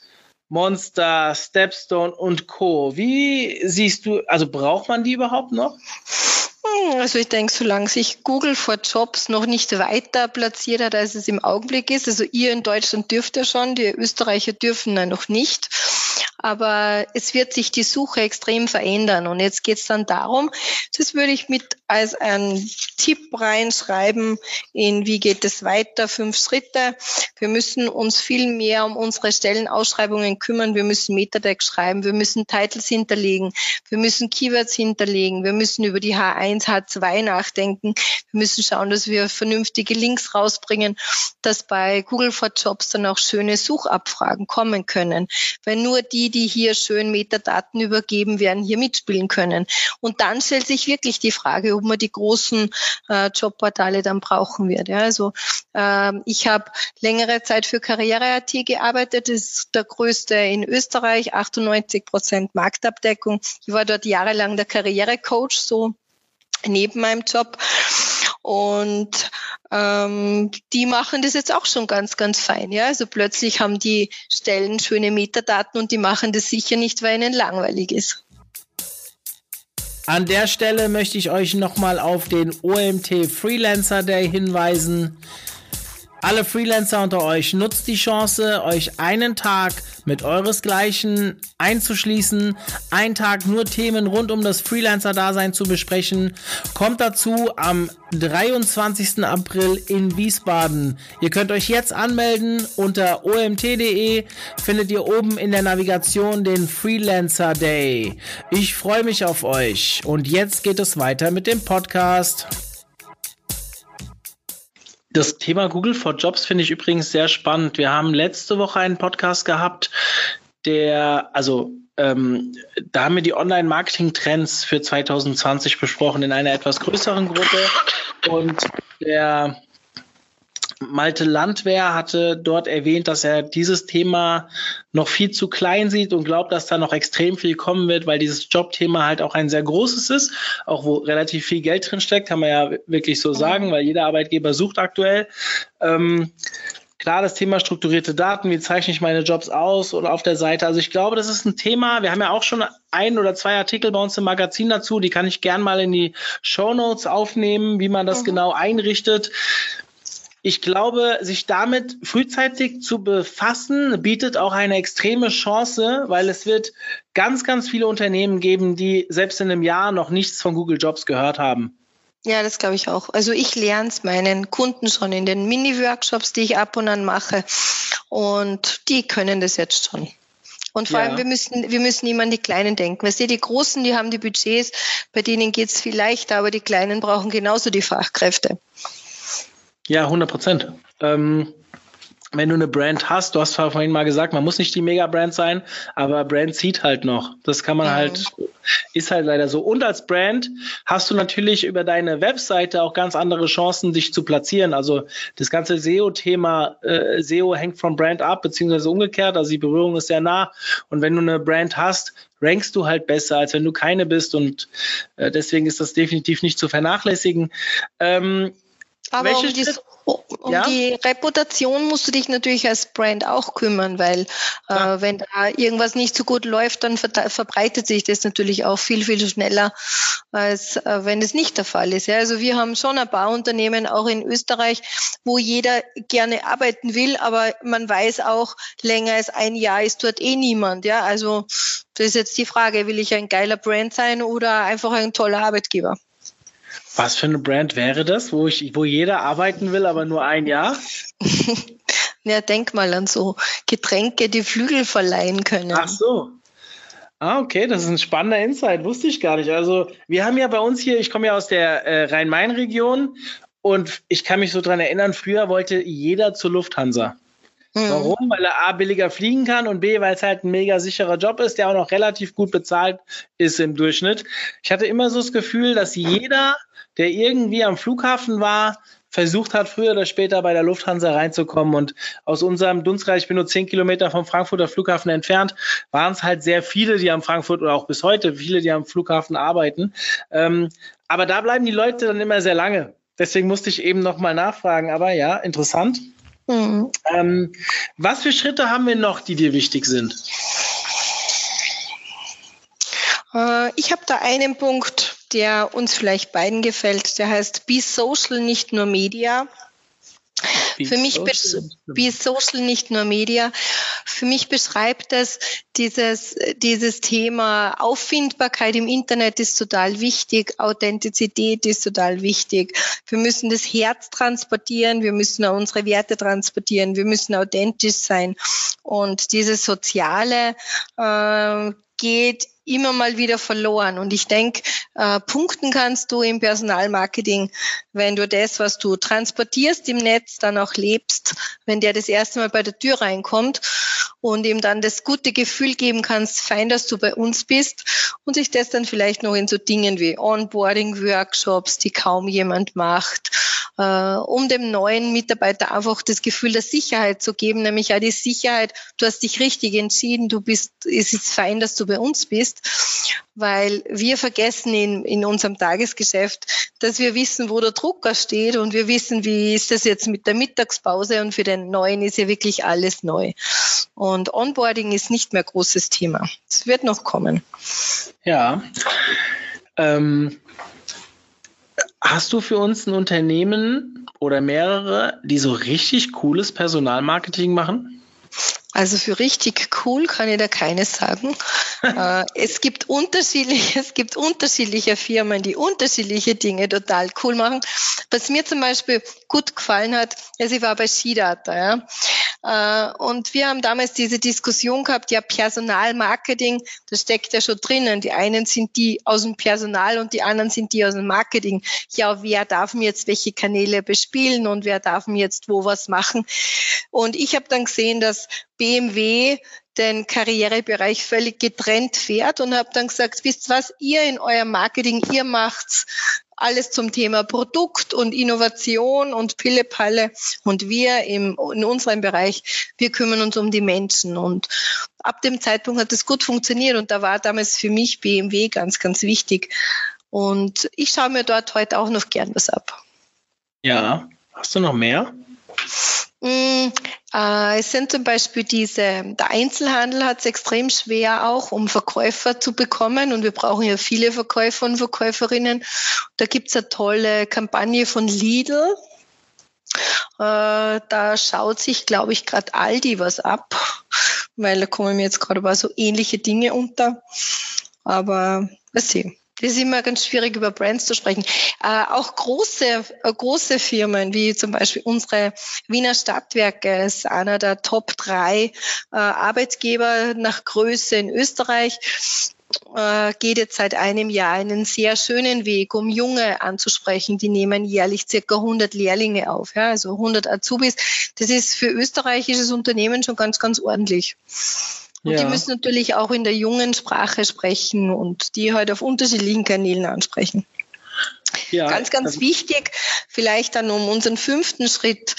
B: Monster, Stepstone und Co. Wie siehst du, also braucht man die überhaupt noch?
C: Hm, also ich denke, solange sich Google for Jobs noch nicht weiter platziert hat, als es im Augenblick ist, also ihr in Deutschland dürft ja schon, die Österreicher dürfen ja noch nicht, aber es wird sich die Suche extrem verändern. Und jetzt geht es dann darum, das würde ich mit als einen Tipp reinschreiben in wie geht es weiter, fünf Schritte. Wir müssen uns viel mehr um unsere Stellenausschreibungen kümmern. Wir müssen Metatext schreiben, wir müssen Titles hinterlegen, wir müssen Keywords hinterlegen, wir müssen über die H1, H2 nachdenken. Wir müssen schauen, dass wir vernünftige Links rausbringen, dass bei Google for Jobs dann auch schöne Suchabfragen kommen können. Weil nur die, die hier schön Metadaten übergeben werden, hier mitspielen können. Und dann stellt sich wirklich die Frage, ob man die großen äh, Jobportale dann brauchen wird. Ja, also äh, ich habe längere Zeit für Karriere.at gearbeitet. Das ist der größte in Österreich, 98 Prozent Marktabdeckung. Ich war dort jahrelang der Karrierecoach, so neben meinem Job. Und ähm, die machen das jetzt auch schon ganz, ganz fein. Ja? Also plötzlich haben die Stellen schöne Metadaten und die machen das sicher nicht, weil ihnen langweilig ist.
B: An der Stelle möchte ich euch nochmal auf den OMT Freelancer Day hinweisen. Alle Freelancer unter euch nutzt die Chance, euch einen Tag mit euresgleichen einzuschließen, einen Tag nur Themen rund um das Freelancer-Dasein zu besprechen. Kommt dazu am 23. April in Wiesbaden. Ihr könnt euch jetzt anmelden unter omt.de, findet ihr oben in der Navigation den Freelancer Day. Ich freue mich auf euch und jetzt geht es weiter mit dem Podcast. Das Thema Google for Jobs finde ich übrigens sehr spannend. Wir haben letzte Woche einen Podcast gehabt, der, also ähm, da haben wir die Online-Marketing-Trends für 2020 besprochen in einer etwas größeren Gruppe. Und der Malte Landwehr hatte dort erwähnt, dass er dieses Thema noch viel zu klein sieht und glaubt, dass da noch extrem viel kommen wird, weil dieses Jobthema halt auch ein sehr großes ist, auch wo relativ viel Geld drin steckt, kann man ja wirklich so sagen, weil jeder Arbeitgeber sucht aktuell. Ähm, Klar, das Thema strukturierte Daten, wie zeichne ich meine Jobs aus oder auf der Seite. Also ich glaube, das ist ein Thema. Wir haben ja auch schon ein oder zwei Artikel bei uns im Magazin dazu. Die kann ich gern mal in die Show Notes aufnehmen, wie man das mhm. genau einrichtet ich glaube, sich damit frühzeitig zu befassen, bietet auch eine extreme Chance, weil es wird ganz, ganz viele Unternehmen geben, die selbst in einem Jahr noch nichts von Google Jobs gehört haben.
C: Ja, das glaube ich auch. Also ich lerne es meinen Kunden schon in den Mini-Workshops, die ich ab und an mache. Und die können das jetzt schon. Und vor ja. allem, wir müssen, wir müssen immer an die Kleinen denken. Weißt du, die Großen, die haben die Budgets, bei denen geht es viel leichter, aber die Kleinen brauchen genauso die Fachkräfte.
B: Ja, 100 Prozent. Ähm, wenn du eine Brand hast, du hast vorhin mal gesagt, man muss nicht die Mega-Brand sein, aber Brand zieht halt noch. Das kann man mhm. halt, ist halt leider so. Und als Brand hast du natürlich über deine Webseite auch ganz andere Chancen, dich zu platzieren. Also das ganze SEO-Thema, äh, SEO hängt vom Brand ab, beziehungsweise umgekehrt. Also die Berührung ist sehr nah. Und wenn du eine Brand hast, rankst du halt besser, als wenn du keine bist. Und äh, deswegen ist das definitiv nicht zu vernachlässigen. Ähm,
C: aber Welche um, dies, um ja? die Reputation musst du dich natürlich als Brand auch kümmern, weil äh, wenn da irgendwas nicht so gut läuft, dann ver verbreitet sich das natürlich auch viel, viel schneller, als äh, wenn es nicht der Fall ist. Ja, also wir haben schon ein paar Unternehmen auch in Österreich, wo jeder gerne arbeiten will, aber man weiß auch, länger als ein Jahr ist dort eh niemand. Ja, also das ist jetzt die Frage, will ich ein geiler Brand sein oder einfach ein toller Arbeitgeber?
B: Was für eine Brand wäre das, wo ich, wo jeder arbeiten will, aber nur ein Jahr? [LAUGHS]
C: ja, denk mal an so Getränke, die Flügel verleihen können.
B: Ach so. Ah, okay, das ist ein spannender Insight, wusste ich gar nicht. Also, wir haben ja bei uns hier, ich komme ja aus der äh, Rhein-Main-Region und ich kann mich so dran erinnern, früher wollte jeder zur Lufthansa. Mhm. Warum? Weil er A billiger fliegen kann und B, weil es halt ein mega sicherer Job ist, der auch noch relativ gut bezahlt ist im Durchschnitt. Ich hatte immer so das Gefühl, dass jeder der irgendwie am Flughafen war, versucht hat, früher oder später bei der Lufthansa reinzukommen. Und aus unserem Dunstkreis, ich bin nur zehn Kilometer vom Frankfurter Flughafen entfernt, waren es halt sehr viele, die am Frankfurt oder auch bis heute viele, die am Flughafen arbeiten. Ähm, Aber da bleiben die Leute dann immer sehr lange. Deswegen musste ich eben nochmal nachfragen. Aber ja, interessant. Mhm. Ähm, was für Schritte haben wir noch, die dir wichtig sind?
C: Äh, ich habe da einen Punkt, der uns vielleicht beiden gefällt. Der heißt Be Social, nicht nur Media. Be Für mich social. Be Social, nicht nur Media. Für mich beschreibt das dieses, dieses Thema Auffindbarkeit im Internet ist total wichtig. Authentizität ist total wichtig. Wir müssen das Herz transportieren. Wir müssen auch unsere Werte transportieren. Wir müssen authentisch sein. Und dieses Soziale äh, geht immer mal wieder verloren. Und ich denke, äh, punkten kannst du im Personalmarketing, wenn du das, was du transportierst im Netz, dann auch lebst, wenn der das erste Mal bei der Tür reinkommt und ihm dann das gute Gefühl geben kannst, fein, dass du bei uns bist und sich das dann vielleicht noch in so Dingen wie Onboarding-Workshops, die kaum jemand macht, äh, um dem neuen Mitarbeiter einfach das Gefühl der Sicherheit zu geben, nämlich auch die Sicherheit, du hast dich richtig entschieden, du bist, es ist fein, dass du bei uns bist, weil wir vergessen in, in unserem Tagesgeschäft, dass wir wissen, wo der Drucker steht und wir wissen, wie ist das jetzt mit der Mittagspause und für den Neuen ist ja wirklich alles neu. Und Onboarding ist nicht mehr großes Thema. Es wird noch kommen.
B: Ja. Ähm, Hast du für uns ein Unternehmen oder mehrere, die so richtig cooles Personalmarketing machen?
C: Also für richtig cool kann ich da keines sagen. [LAUGHS] äh, es gibt unterschiedliche, es gibt unterschiedliche Firmen, die unterschiedliche Dinge total cool machen. Was mir zum Beispiel gut gefallen hat, also ich war bei Skidata, ja. Äh, und wir haben damals diese Diskussion gehabt, ja, Personalmarketing, das steckt ja schon drinnen. Die einen sind die aus dem Personal und die anderen sind die aus dem Marketing. Ja, wer darf mir jetzt welche Kanäle bespielen und wer darf mir jetzt wo was machen? Und ich habe dann gesehen, dass BMW den Karrierebereich völlig getrennt fährt und habe dann gesagt, wisst was, ihr in eurem Marketing, ihr macht's alles zum Thema Produkt und Innovation und Pillepalle und wir im, in unserem Bereich, wir kümmern uns um die Menschen und ab dem Zeitpunkt hat es gut funktioniert und da war damals für mich BMW ganz, ganz wichtig und ich schaue mir dort heute auch noch gern was ab.
B: Ja, hast du noch mehr?
C: Mm, äh, es sind zum Beispiel diese, der Einzelhandel hat es extrem schwer auch, um Verkäufer zu bekommen und wir brauchen ja viele Verkäufer und Verkäuferinnen. Da gibt es eine tolle Kampagne von Lidl. Äh, da schaut sich, glaube ich, gerade Aldi was ab, weil da kommen mir jetzt gerade so ähnliche Dinge unter. Aber was sehen. Das ist immer ganz schwierig, über Brands zu sprechen. Äh, auch große, äh, große Firmen, wie zum Beispiel unsere Wiener Stadtwerke, ist einer der Top drei äh, Arbeitgeber nach Größe in Österreich äh, geht jetzt seit einem Jahr einen sehr schönen Weg, um Junge anzusprechen. Die nehmen jährlich circa 100 Lehrlinge auf, ja, also 100 Azubis. Das ist für österreichisches Unternehmen schon ganz, ganz ordentlich. Und ja. die müssen natürlich auch in der jungen Sprache sprechen und die halt auf unterschiedlichen Kanälen ansprechen. Ja, ganz, ganz wichtig, vielleicht dann um unseren fünften Schritt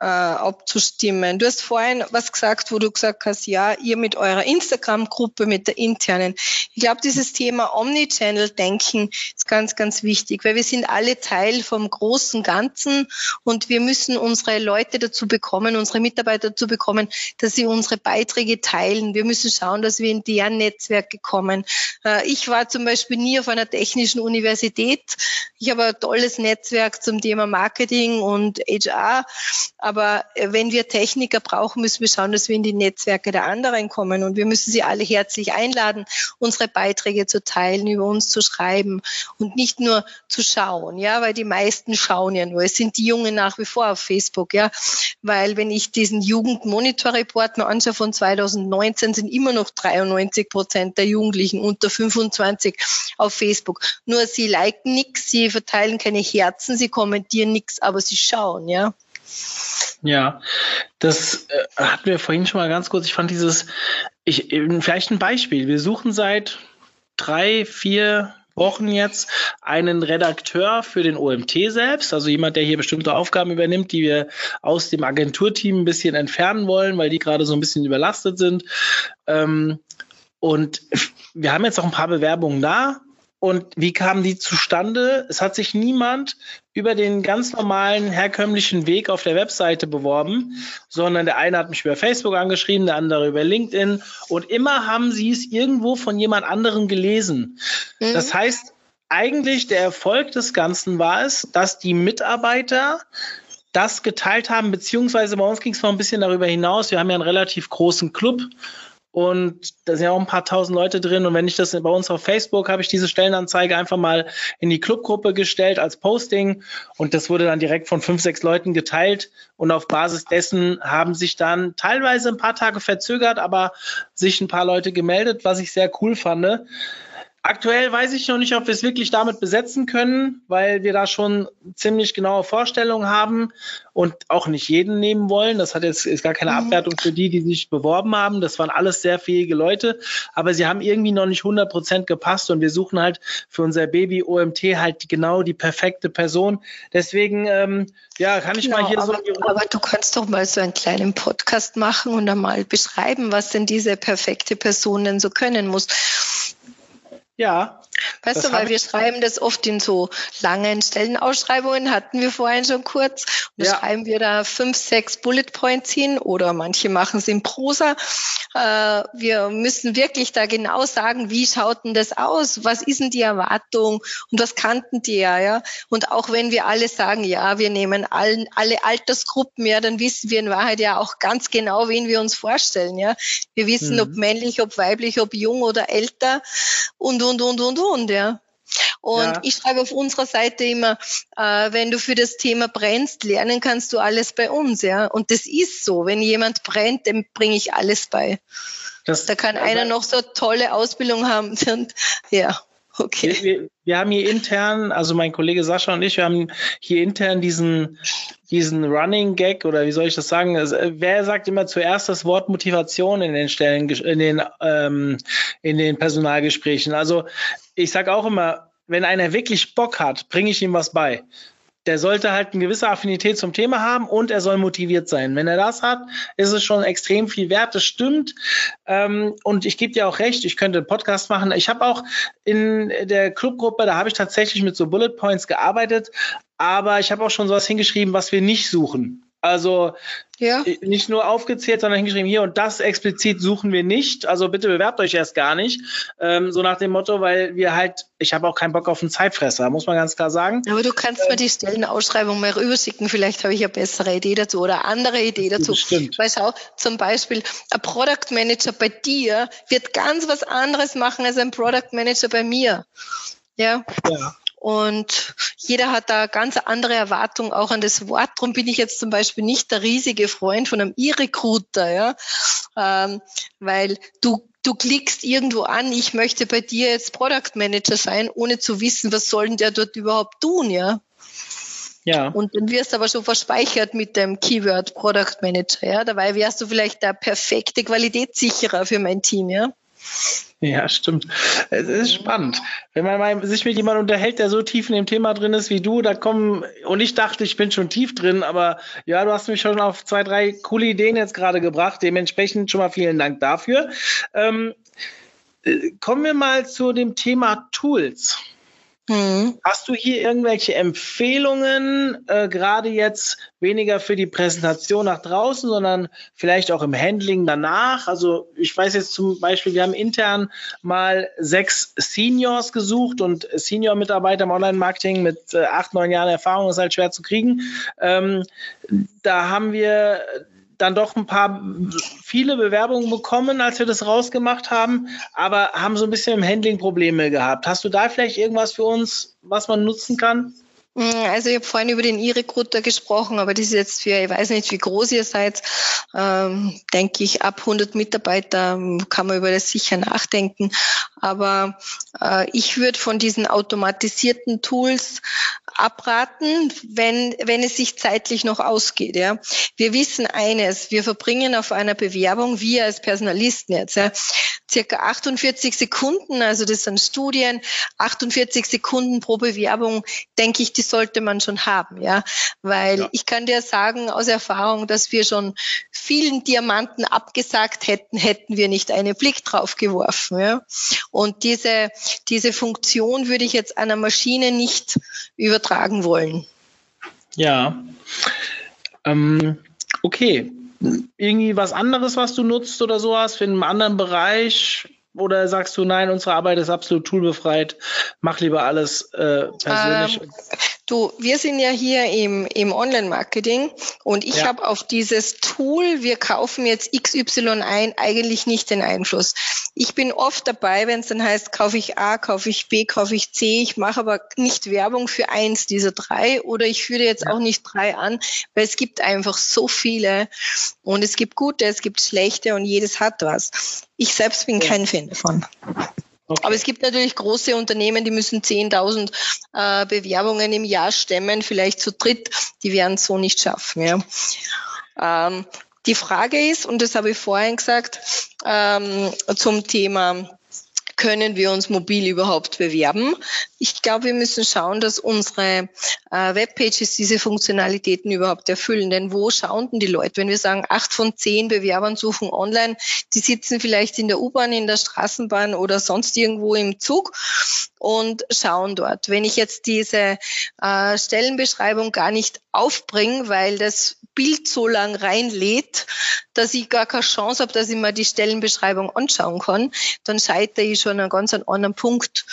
C: äh, abzustimmen. Du hast vorhin was gesagt, wo du gesagt hast, ja, ihr mit eurer Instagram-Gruppe, mit der internen. Ich glaube, dieses Thema Omnichannel-Denken ist ganz, ganz wichtig, weil wir sind alle Teil vom großen Ganzen und wir müssen unsere Leute dazu bekommen, unsere Mitarbeiter dazu bekommen, dass sie unsere Beiträge teilen. Wir müssen schauen, dass wir in deren Netzwerke kommen. Äh, ich war zum Beispiel nie auf einer technischen Universität. Ich habe ein tolles Netzwerk zum Thema Marketing und HR. Aber äh, wenn wir Techniker brauchen, müssen wir schauen, dass wir in die Netzwerke der anderen kommen. Und wir müssen sie alle herzlich einladen, unsere Beiträge zu teilen, über uns zu schreiben und nicht nur zu schauen. Ja, weil die meisten schauen ja nur. Es sind die Jungen nach wie vor auf Facebook. Ja, weil wenn ich diesen Jugendmonitor-Report mir anschaue von 2019, sind immer noch 93 Prozent der Jugendlichen unter 25 auf Facebook. Nur sie liken nichts, sie verteilen keine Herzen, sie kommentieren nichts, aber sie schauen. Ja.
B: Ja, das äh, hatten wir vorhin schon mal ganz kurz. Ich fand dieses, ich, vielleicht ein Beispiel. Wir suchen seit drei, vier Wochen jetzt einen Redakteur für den OMT selbst, also jemand, der hier bestimmte Aufgaben übernimmt, die wir aus dem Agenturteam ein bisschen entfernen wollen, weil die gerade so ein bisschen überlastet sind. Ähm, und wir haben jetzt auch ein paar Bewerbungen da Und wie kamen die zustande? Es hat sich niemand über den ganz normalen herkömmlichen Weg auf der Webseite beworben, sondern der eine hat mich über Facebook angeschrieben, der andere über LinkedIn und immer haben sie es irgendwo von jemand anderem gelesen. Mhm. Das heißt, eigentlich der Erfolg des Ganzen war es, dass die Mitarbeiter das geteilt haben, beziehungsweise bei uns ging es noch ein bisschen darüber hinaus. Wir haben ja einen relativ großen Club und da sind ja auch ein paar tausend Leute drin. Und wenn ich das bei uns auf Facebook habe ich diese Stellenanzeige einfach mal in die Clubgruppe gestellt als Posting. Und das wurde dann direkt von fünf, sechs Leuten geteilt. Und auf Basis dessen haben sich dann teilweise ein paar Tage verzögert, aber sich ein paar Leute gemeldet, was ich sehr cool fand. Aktuell weiß ich noch nicht, ob wir es wirklich damit besetzen können, weil wir da schon ziemlich genaue Vorstellungen haben und auch nicht jeden nehmen wollen. Das hat jetzt ist gar keine mhm. Abwertung für die, die sich beworben haben. Das waren alles sehr fähige Leute, aber sie haben irgendwie noch nicht 100 Prozent gepasst und wir suchen halt für unser Baby OMT halt genau die perfekte Person. Deswegen, ähm, ja, kann ich genau, mal hier
C: aber,
B: so.
C: Aber du kannst doch mal so einen kleinen Podcast machen und dann mal beschreiben, was denn diese perfekte Person denn so können muss.
B: Ja.
C: Weißt du, weil wir schreiben das oft in so langen Stellenausschreibungen, hatten wir vorhin schon kurz. Und ja. schreiben wir da fünf, sechs Bullet Points hin oder manche machen es in Prosa. Äh, wir müssen wirklich da genau sagen, wie schaut denn das aus? Was ist denn die Erwartung? Und was kannten die ja, ja? Und auch wenn wir alle sagen, ja, wir nehmen allen, alle Altersgruppen, ja, dann wissen wir in Wahrheit ja auch ganz genau, wen wir uns vorstellen, ja. Wir wissen, mhm. ob männlich, ob weiblich, ob jung oder älter und, und, und, und, und, ja. Und ja. ich schreibe auf unserer Seite immer, äh, wenn du für das Thema brennst, lernen kannst du alles bei uns, ja. Und das ist so. Wenn jemand brennt, dem bringe ich alles bei. Das, da kann einer noch so tolle Ausbildung haben. [LAUGHS] Und, ja. Okay.
B: Wir, wir, wir, haben hier intern, also mein Kollege Sascha und ich, wir haben hier intern diesen, diesen Running Gag oder wie soll ich das sagen? Also, wer sagt immer zuerst das Wort Motivation in den Stellen, in den, ähm, in den Personalgesprächen? Also ich sage auch immer, wenn einer wirklich Bock hat, bringe ich ihm was bei der sollte halt eine gewisse Affinität zum Thema haben und er soll motiviert sein. Wenn er das hat, ist es schon extrem viel wert. Das stimmt. Ähm, und ich gebe dir auch recht, ich könnte einen Podcast machen. Ich habe auch in der Clubgruppe, da habe ich tatsächlich mit so Bullet Points gearbeitet, aber ich habe auch schon sowas hingeschrieben, was wir nicht suchen. Also ja. nicht nur aufgezählt, sondern hingeschrieben, hier und das explizit suchen wir nicht. Also bitte bewerbt euch erst gar nicht. Ähm, so nach dem Motto, weil wir halt, ich habe auch keinen Bock auf einen Zeitfresser, muss man ganz klar sagen.
C: Aber du kannst ähm, mir die Stellenausschreibung mal rüberschicken, vielleicht habe ich eine bessere Idee dazu oder andere Idee dazu. Stimmt. Weil schau, zum Beispiel, ein Product Manager bei dir wird ganz was anderes machen als ein Product Manager bei mir. Ja. ja. Und jeder hat da ganz andere Erwartungen auch an das Wort. Darum bin ich jetzt zum Beispiel nicht der riesige Freund von einem E-Recruiter, ja, ähm, weil du du klickst irgendwo an, ich möchte bei dir jetzt Product Manager sein, ohne zu wissen, was soll denn der dort überhaupt tun, ja. Ja. Und dann wirst du aber schon verspeichert mit dem Keyword Product Manager, ja. Dabei wärst du vielleicht der perfekte Qualitätssicherer für mein Team, ja.
B: Ja, stimmt. Es ist spannend. Wenn man mal sich mit jemandem unterhält, der so tief in dem Thema drin ist wie du, da kommen, und ich dachte, ich bin schon tief drin, aber ja, du hast mich schon auf zwei, drei coole Ideen jetzt gerade gebracht. Dementsprechend schon mal vielen Dank dafür. Ähm, äh, kommen wir mal zu dem Thema Tools. Mhm. Hast du hier irgendwelche Empfehlungen, äh, gerade jetzt weniger für die Präsentation nach draußen, sondern vielleicht auch im Handling danach? Also ich weiß jetzt zum Beispiel, wir haben intern mal sechs Seniors gesucht und Senior-Mitarbeiter im Online-Marketing mit äh, acht, neun Jahren Erfahrung ist halt schwer zu kriegen. Ähm, da haben wir dann doch ein paar viele Bewerbungen bekommen, als wir das rausgemacht haben, aber haben so ein bisschen im Handling Probleme gehabt. Hast du da vielleicht irgendwas für uns, was man nutzen kann?
C: Also ich habe vorhin über den E-Recruiter gesprochen, aber das ist jetzt für, ich weiß nicht, wie groß ihr seid, ähm, denke ich, ab 100 Mitarbeiter kann man über das sicher nachdenken. Aber äh, ich würde von diesen automatisierten Tools abraten, wenn, wenn es sich zeitlich noch ausgeht. Ja. Wir wissen eines, wir verbringen auf einer Bewerbung, wir als Personalisten jetzt, ja, circa 48 Sekunden, also das sind Studien, 48 Sekunden pro Bewerbung, denke ich, die sollte man schon haben, ja. Weil ja. ich kann dir sagen aus Erfahrung, dass wir schon vielen Diamanten abgesagt hätten, hätten wir nicht einen Blick drauf geworfen, ja. Und diese, diese Funktion würde ich jetzt einer Maschine nicht übertragen wollen.
B: Ja. Ähm, okay. Irgendwie was anderes, was du nutzt oder sowas für einen anderen Bereich? Oder sagst du, nein, unsere Arbeit ist absolut toolbefreit, mach lieber alles äh, persönlich? Ähm,
C: Du, wir sind ja hier im, im Online-Marketing und ich ja. habe auf dieses Tool, wir kaufen jetzt XY ein, eigentlich nicht den Einfluss. Ich bin oft dabei, wenn es dann heißt, kaufe ich A, kaufe ich B, kaufe ich C. Ich mache aber nicht Werbung für eins dieser drei oder ich führe jetzt ja. auch nicht drei an, weil es gibt einfach so viele und es gibt gute, es gibt schlechte und jedes hat was. Ich selbst bin ja. kein Fan davon. Okay. Aber es gibt natürlich große Unternehmen, die müssen 10.000 äh, Bewerbungen im Jahr stemmen, vielleicht zu dritt. Die werden es so nicht schaffen. Ja. Ähm, die Frage ist, und das habe ich vorhin gesagt, ähm, zum Thema können wir uns mobil überhaupt bewerben? Ich glaube, wir müssen schauen, dass unsere äh, Webpages diese Funktionalitäten überhaupt erfüllen. Denn wo schauen denn die Leute? Wenn wir sagen, acht von zehn Bewerbern suchen online, die sitzen vielleicht in der U-Bahn, in der Straßenbahn oder sonst irgendwo im Zug und schauen dort. Wenn ich jetzt diese äh, Stellenbeschreibung gar nicht aufbringe, weil das Bild so lang reinlädt, dass ich gar keine Chance habe, dass ich mir die Stellenbeschreibung anschauen kann, dann scheitere ich schon an ganz einem anderen Punkt.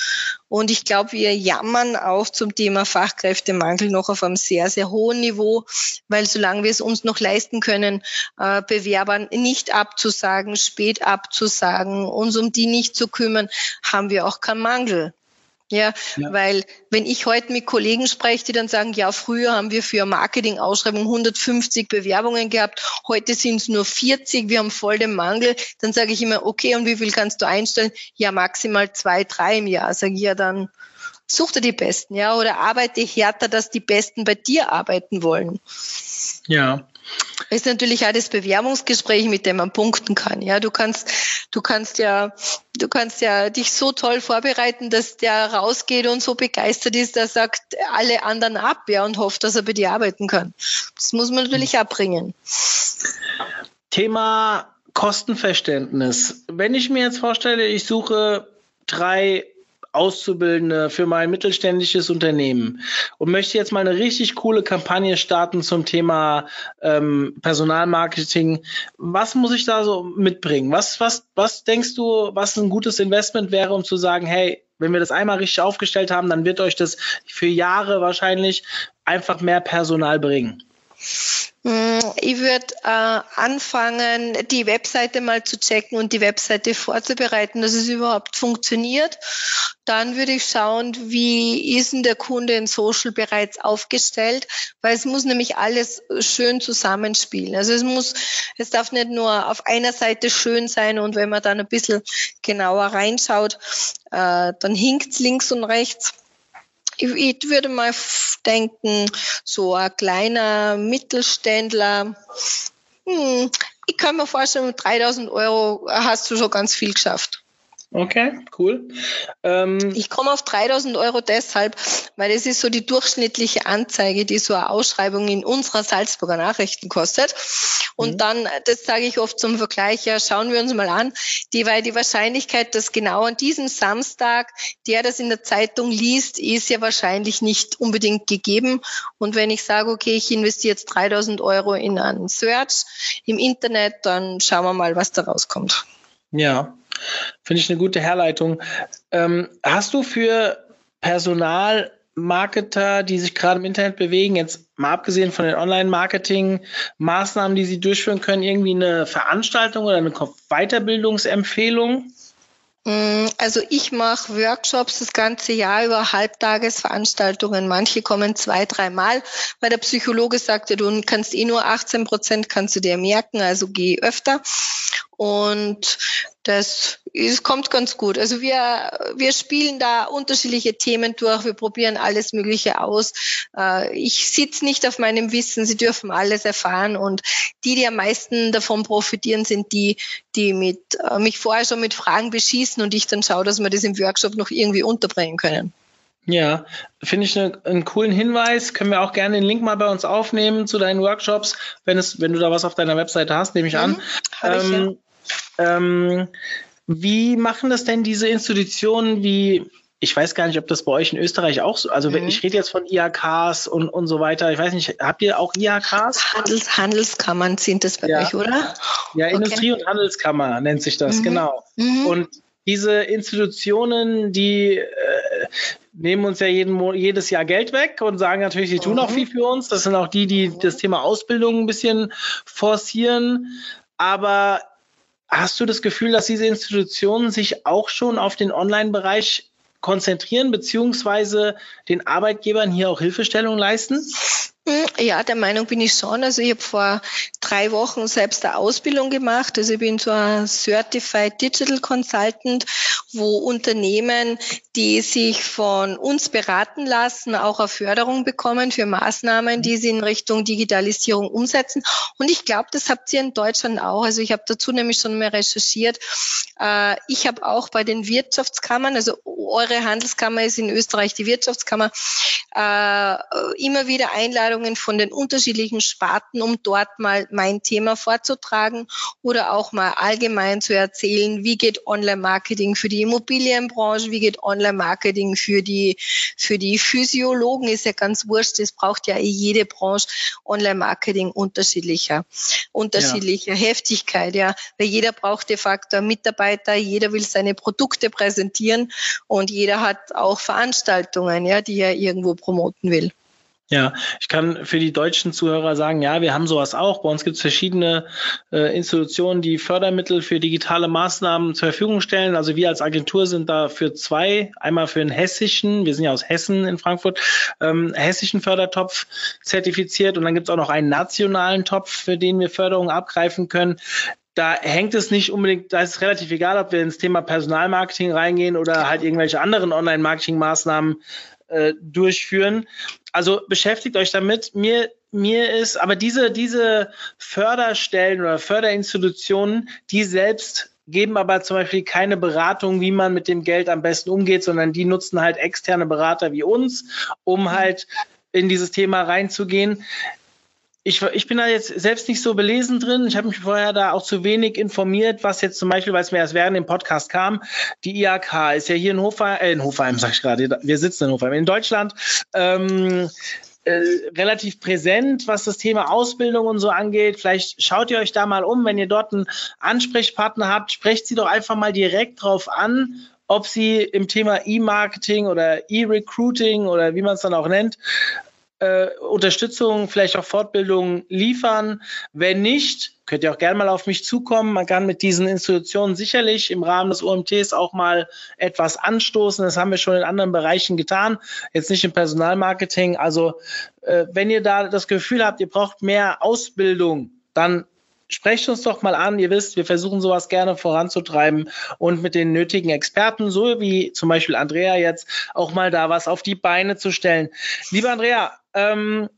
C: Und ich glaube, wir jammern auch zum Thema Fachkräftemangel noch auf einem sehr, sehr hohen Niveau, weil solange wir es uns noch leisten können, äh, Bewerbern nicht abzusagen, spät abzusagen, uns um die nicht zu kümmern, haben wir auch keinen Mangel. Ja, ja, weil wenn ich heute mit Kollegen spreche, die dann sagen, ja, früher haben wir für Marketingausschreibung 150 Bewerbungen gehabt, heute sind es nur 40, wir haben voll den Mangel, dann sage ich immer, okay, und wie viel kannst du einstellen? Ja, maximal zwei, drei im Jahr. Sage ich ja, dann such dir die Besten, ja, oder arbeite härter, dass die Besten bei dir arbeiten wollen.
B: Ja,
C: ist natürlich auch das Bewerbungsgespräch, mit dem man punkten kann. Ja, du kannst, du kannst ja, du kannst ja dich so toll vorbereiten, dass der rausgeht und so begeistert ist, der sagt alle anderen ab, ja, und hofft, dass er bei dir arbeiten kann. Das muss man natürlich abbringen.
B: Thema Kostenverständnis. Wenn ich mir jetzt vorstelle, ich suche drei Auszubildende für mein mittelständisches Unternehmen und möchte jetzt mal eine richtig coole Kampagne starten zum Thema ähm, Personalmarketing, was muss ich da so mitbringen? Was, was, was denkst du, was ein gutes Investment wäre, um zu sagen, hey, wenn wir das einmal richtig aufgestellt haben, dann wird euch das für Jahre wahrscheinlich einfach mehr Personal bringen?
C: Hm, ich würde äh, anfangen, die Webseite mal zu checken und die Webseite vorzubereiten, dass es überhaupt funktioniert. Dann würde ich schauen, wie ist denn der Kunde in Social bereits aufgestellt, weil es muss nämlich alles schön zusammenspielen. Also es muss, es darf nicht nur auf einer Seite schön sein und wenn man dann ein bisschen genauer reinschaut, äh, dann hinkt links und rechts. Ich, ich würde mal denken, so ein kleiner Mittelständler, hm, ich kann mir vorstellen, mit 3000 Euro hast du schon ganz viel geschafft.
B: Okay, cool. Ähm
C: ich komme auf 3000 Euro deshalb, weil das ist so die durchschnittliche Anzeige, die so eine Ausschreibung in unserer Salzburger Nachrichten kostet. Und mhm. dann, das sage ich oft zum Vergleich, ja, schauen wir uns mal an, die, weil die Wahrscheinlichkeit, dass genau an diesem Samstag der das in der Zeitung liest, ist ja wahrscheinlich nicht unbedingt gegeben. Und wenn ich sage, okay, ich investiere jetzt 3000 Euro in einen Search im Internet, dann schauen wir mal, was da rauskommt.
B: Ja, finde ich eine gute Herleitung. Ähm, hast du für Personalmarketer, die sich gerade im Internet bewegen, jetzt mal abgesehen von den Online-Marketing-Maßnahmen, die sie durchführen können, irgendwie eine Veranstaltung oder eine Weiterbildungsempfehlung?
C: Mm, also ich mache Workshops das ganze Jahr über Halbtagesveranstaltungen. Manche kommen zwei, dreimal, weil der Psychologe sagte, du kannst eh nur 18 Prozent, kannst du dir merken, also geh öfter. Und das es kommt ganz gut. Also wir, wir spielen da unterschiedliche Themen durch. Wir probieren alles Mögliche aus. Äh, ich sitze nicht auf meinem Wissen. Sie dürfen alles erfahren. Und die, die am meisten davon profitieren, sind die, die mit, äh, mich vorher schon mit Fragen beschießen und ich dann schaue, dass wir das im Workshop noch irgendwie unterbringen können.
B: Ja, finde ich eine, einen coolen Hinweis. Können wir auch gerne den Link mal bei uns aufnehmen zu deinen Workshops, wenn es, wenn du da was auf deiner Webseite hast, nehme ich mhm, an. Ähm, ich, ja. Ähm, wie machen das denn diese Institutionen wie ich weiß gar nicht, ob das bei euch in Österreich auch so, also mhm. ich rede jetzt von IHKs und, und so weiter. Ich weiß nicht, habt ihr auch IHKs?
C: Handels, Handelskammern sind das bei
B: ja.
C: euch, oder?
B: Ja, okay. Industrie- und Handelskammer nennt sich das, mhm. genau. Mhm. Und diese Institutionen, die äh, nehmen uns ja jeden, jedes Jahr Geld weg und sagen natürlich, sie tun auch mhm. viel für uns. Das sind auch die, die das Thema Ausbildung ein bisschen forcieren. Aber hast du das Gefühl, dass diese Institutionen sich auch schon auf den Online-Bereich konzentrieren, beziehungsweise den Arbeitgebern hier auch Hilfestellung leisten?
C: Ja, der Meinung bin ich schon. Also ich habe vor drei Wochen selbst eine Ausbildung gemacht. Also ich bin so ein Certified Digital Consultant, wo Unternehmen, die sich von uns beraten lassen, auch eine Förderung bekommen für Maßnahmen, die sie in Richtung Digitalisierung umsetzen. Und ich glaube, das habt ihr in Deutschland auch. Also ich habe dazu nämlich schon mal recherchiert. Äh, ich habe auch bei den Wirtschaftskammern, also eure Handelskammer ist in Österreich die Wirtschaftskammer, äh, immer wieder Einladungen Einladungen von den unterschiedlichen Sparten, um dort mal mein Thema vorzutragen oder auch mal allgemein zu erzählen, wie geht Online-Marketing für die Immobilienbranche, wie geht Online-Marketing für die, für die Physiologen, ist ja ganz wurscht, es braucht ja eh jede Branche Online-Marketing unterschiedlicher, unterschiedlicher ja. Heftigkeit, ja, weil jeder braucht de facto Mitarbeiter, jeder will seine Produkte präsentieren und jeder hat auch Veranstaltungen, ja, die er irgendwo promoten will.
B: Ja, ich kann für die deutschen Zuhörer sagen, ja, wir haben sowas auch. Bei uns gibt es verschiedene äh, Institutionen, die Fördermittel für digitale Maßnahmen zur Verfügung stellen. Also wir als Agentur sind da für zwei, einmal für den hessischen, wir sind ja aus Hessen in Frankfurt, ähm, hessischen Fördertopf zertifiziert und dann gibt es auch noch einen nationalen Topf, für den wir Förderungen abgreifen können da hängt es nicht unbedingt, da ist es relativ egal, ob wir ins Thema Personalmarketing reingehen oder halt irgendwelche anderen Online-Marketing-Maßnahmen äh, durchführen. Also beschäftigt euch damit. Mir, mir ist, aber diese, diese Förderstellen oder Förderinstitutionen, die selbst geben aber zum Beispiel keine Beratung, wie man mit dem Geld am besten umgeht, sondern die nutzen halt externe Berater wie uns, um halt in dieses Thema reinzugehen ich, ich bin da jetzt selbst nicht so belesen drin. Ich habe mich vorher da auch zu wenig informiert, was jetzt zum Beispiel, weil es mir erst während dem Podcast kam, die IAK ist ja hier in Hofheim, äh, in Hofheim sag ich gerade, wir sitzen in Hofheim, in Deutschland, ähm, äh, relativ präsent, was das Thema Ausbildung und so angeht. Vielleicht schaut ihr euch da mal um, wenn ihr dort einen Ansprechpartner habt, sprecht sie doch einfach mal direkt drauf an, ob sie im Thema E-Marketing oder E-Recruiting oder wie man es dann auch nennt, äh, Unterstützung, vielleicht auch Fortbildung liefern. Wenn nicht, könnt ihr auch gerne mal auf mich zukommen. Man kann mit diesen Institutionen sicherlich im Rahmen des OMTs auch mal etwas anstoßen. Das haben wir schon in anderen Bereichen getan, jetzt nicht im Personalmarketing. Also äh, wenn ihr da das Gefühl habt, ihr braucht mehr Ausbildung, dann sprecht uns doch mal an. Ihr wisst, wir versuchen sowas gerne voranzutreiben und mit den nötigen Experten, so wie zum Beispiel Andrea jetzt, auch mal da was auf die Beine zu stellen. Lieber Andrea, ähm,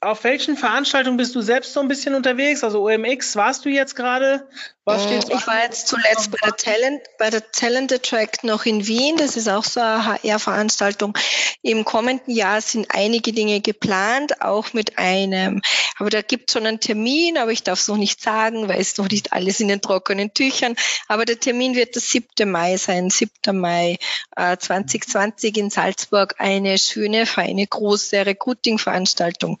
B: auf welchen Veranstaltungen bist du selbst so ein bisschen unterwegs? Also OMX, warst du jetzt gerade?
C: Was steht ich war jetzt zuletzt bei der Talent, bei der Talent Attract noch in Wien. Das ist auch so eine HR-Veranstaltung. Im kommenden Jahr sind einige Dinge geplant, auch mit einem, aber da gibt es schon einen Termin, aber ich darf es noch nicht sagen, weil es noch nicht alles in den trockenen Tüchern. Aber der Termin wird der 7. Mai sein, 7. Mai äh, 2020 in Salzburg. Eine schöne, feine, große Recruiting-Veranstaltung.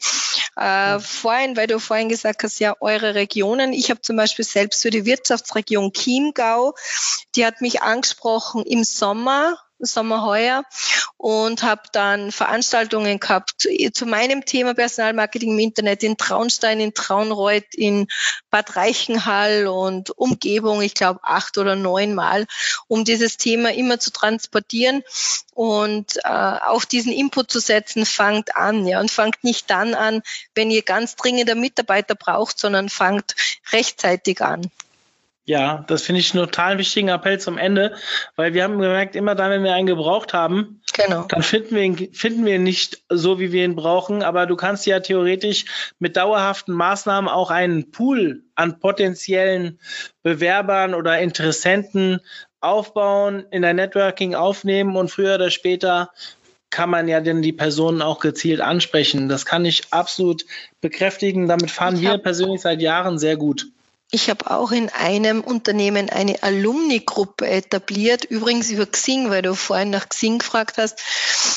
C: Äh, vorhin, weil du vorhin gesagt hast, ja, eure Regionen. Ich habe zum Beispiel selbst für die Wirtschaftsregion Chiemgau, die hat mich angesprochen im Sommer Sommer heuer und habe dann Veranstaltungen gehabt zu meinem Thema Personalmarketing im Internet in Traunstein, in Traunreuth, in Bad Reichenhall und Umgebung, ich glaube acht oder neun Mal, um dieses Thema immer zu transportieren und äh, auf diesen Input zu setzen, fangt an, ja, und fangt nicht dann an, wenn ihr ganz dringender Mitarbeiter braucht, sondern fangt rechtzeitig an.
B: Ja, das finde ich einen total wichtigen Appell zum Ende, weil wir haben gemerkt, immer dann, wenn wir einen gebraucht haben, genau. dann finden wir, ihn, finden wir ihn nicht so, wie wir ihn brauchen. Aber du kannst ja theoretisch mit dauerhaften Maßnahmen auch einen Pool an potenziellen Bewerbern oder Interessenten aufbauen, in dein Networking aufnehmen und früher oder später kann man ja dann die Personen auch gezielt ansprechen. Das kann ich absolut bekräftigen. Damit fahren wir persönlich seit Jahren sehr gut.
C: Ich habe auch in einem Unternehmen eine Alumni-Gruppe etabliert, übrigens über Xing, weil du vorhin nach Xing gefragt hast.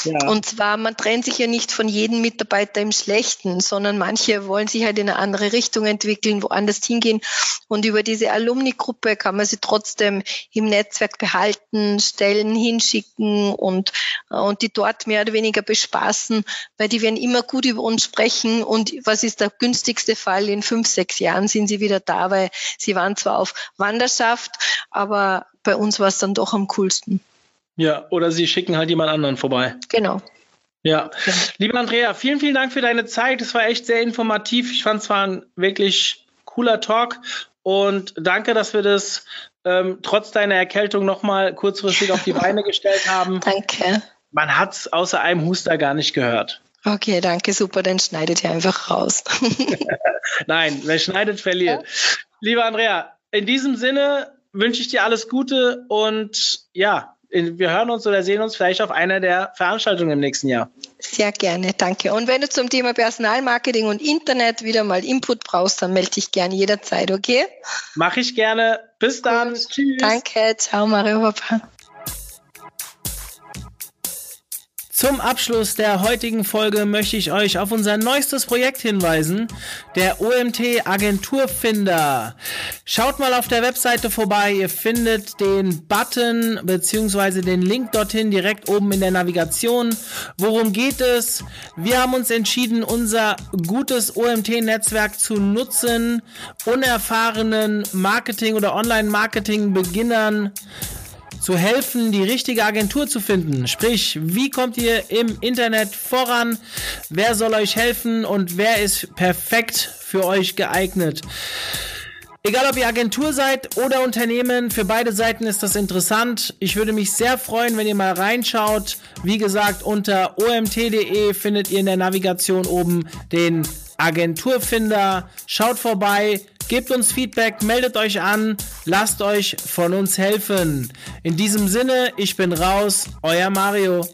C: Ja. Und zwar, man trennt sich ja nicht von jedem Mitarbeiter im Schlechten, sondern manche wollen sich halt in eine andere Richtung entwickeln, woanders hingehen. Und über diese Alumni-Gruppe kann man sie trotzdem im Netzwerk behalten, Stellen hinschicken und, und die dort mehr oder weniger bespaßen, weil die werden immer gut über uns sprechen. Und was ist der günstigste Fall? In fünf, sechs Jahren sind sie wieder da, weil sie waren zwar auf Wanderschaft, aber bei uns war es dann doch am coolsten.
B: Ja, oder sie schicken halt jemand anderen vorbei.
C: Genau.
B: Ja, ja. lieber Andrea, vielen, vielen Dank für deine Zeit. Es war echt sehr informativ. Ich fand es war ein wirklich cooler Talk und danke, dass wir das ähm, trotz deiner Erkältung nochmal kurzfristig auf die Beine gestellt haben. [LAUGHS]
C: Danke.
B: Man hat es außer einem Huster gar nicht gehört.
C: Okay, danke, super. Dann schneidet ihr einfach raus. [LAUGHS]
B: Nein, wer schneidet, verliert. Ja. Lieber Andrea, in diesem Sinne wünsche ich dir alles Gute und ja, wir hören uns oder sehen uns vielleicht auf einer der Veranstaltungen im nächsten Jahr.
C: Sehr gerne, danke. Und wenn du zum Thema Personalmarketing und Internet wieder mal Input brauchst, dann melde dich gerne jederzeit, okay?
B: Mache ich gerne. Bis dann.
C: Gut. Tschüss. Danke. Ciao, Mario Papa.
B: Zum Abschluss der heutigen Folge möchte ich euch auf unser neuestes Projekt hinweisen, der OMT Agenturfinder. Schaut mal auf der Webseite vorbei, ihr findet den Button bzw. den Link dorthin direkt oben in der Navigation. Worum geht es? Wir haben uns entschieden, unser gutes OMT-Netzwerk zu nutzen, unerfahrenen Marketing- oder Online-Marketing-Beginnern zu helfen, die richtige Agentur zu finden. Sprich, wie kommt ihr im Internet voran? Wer soll euch helfen und wer ist perfekt für euch geeignet? Egal ob ihr Agentur seid oder Unternehmen, für beide Seiten ist das interessant. Ich würde mich sehr freuen, wenn ihr mal reinschaut. Wie gesagt, unter omt.de findet ihr in der Navigation oben den Agenturfinder. Schaut vorbei, Gebt uns Feedback, meldet euch an, lasst euch von uns helfen. In diesem Sinne, ich bin raus, euer Mario.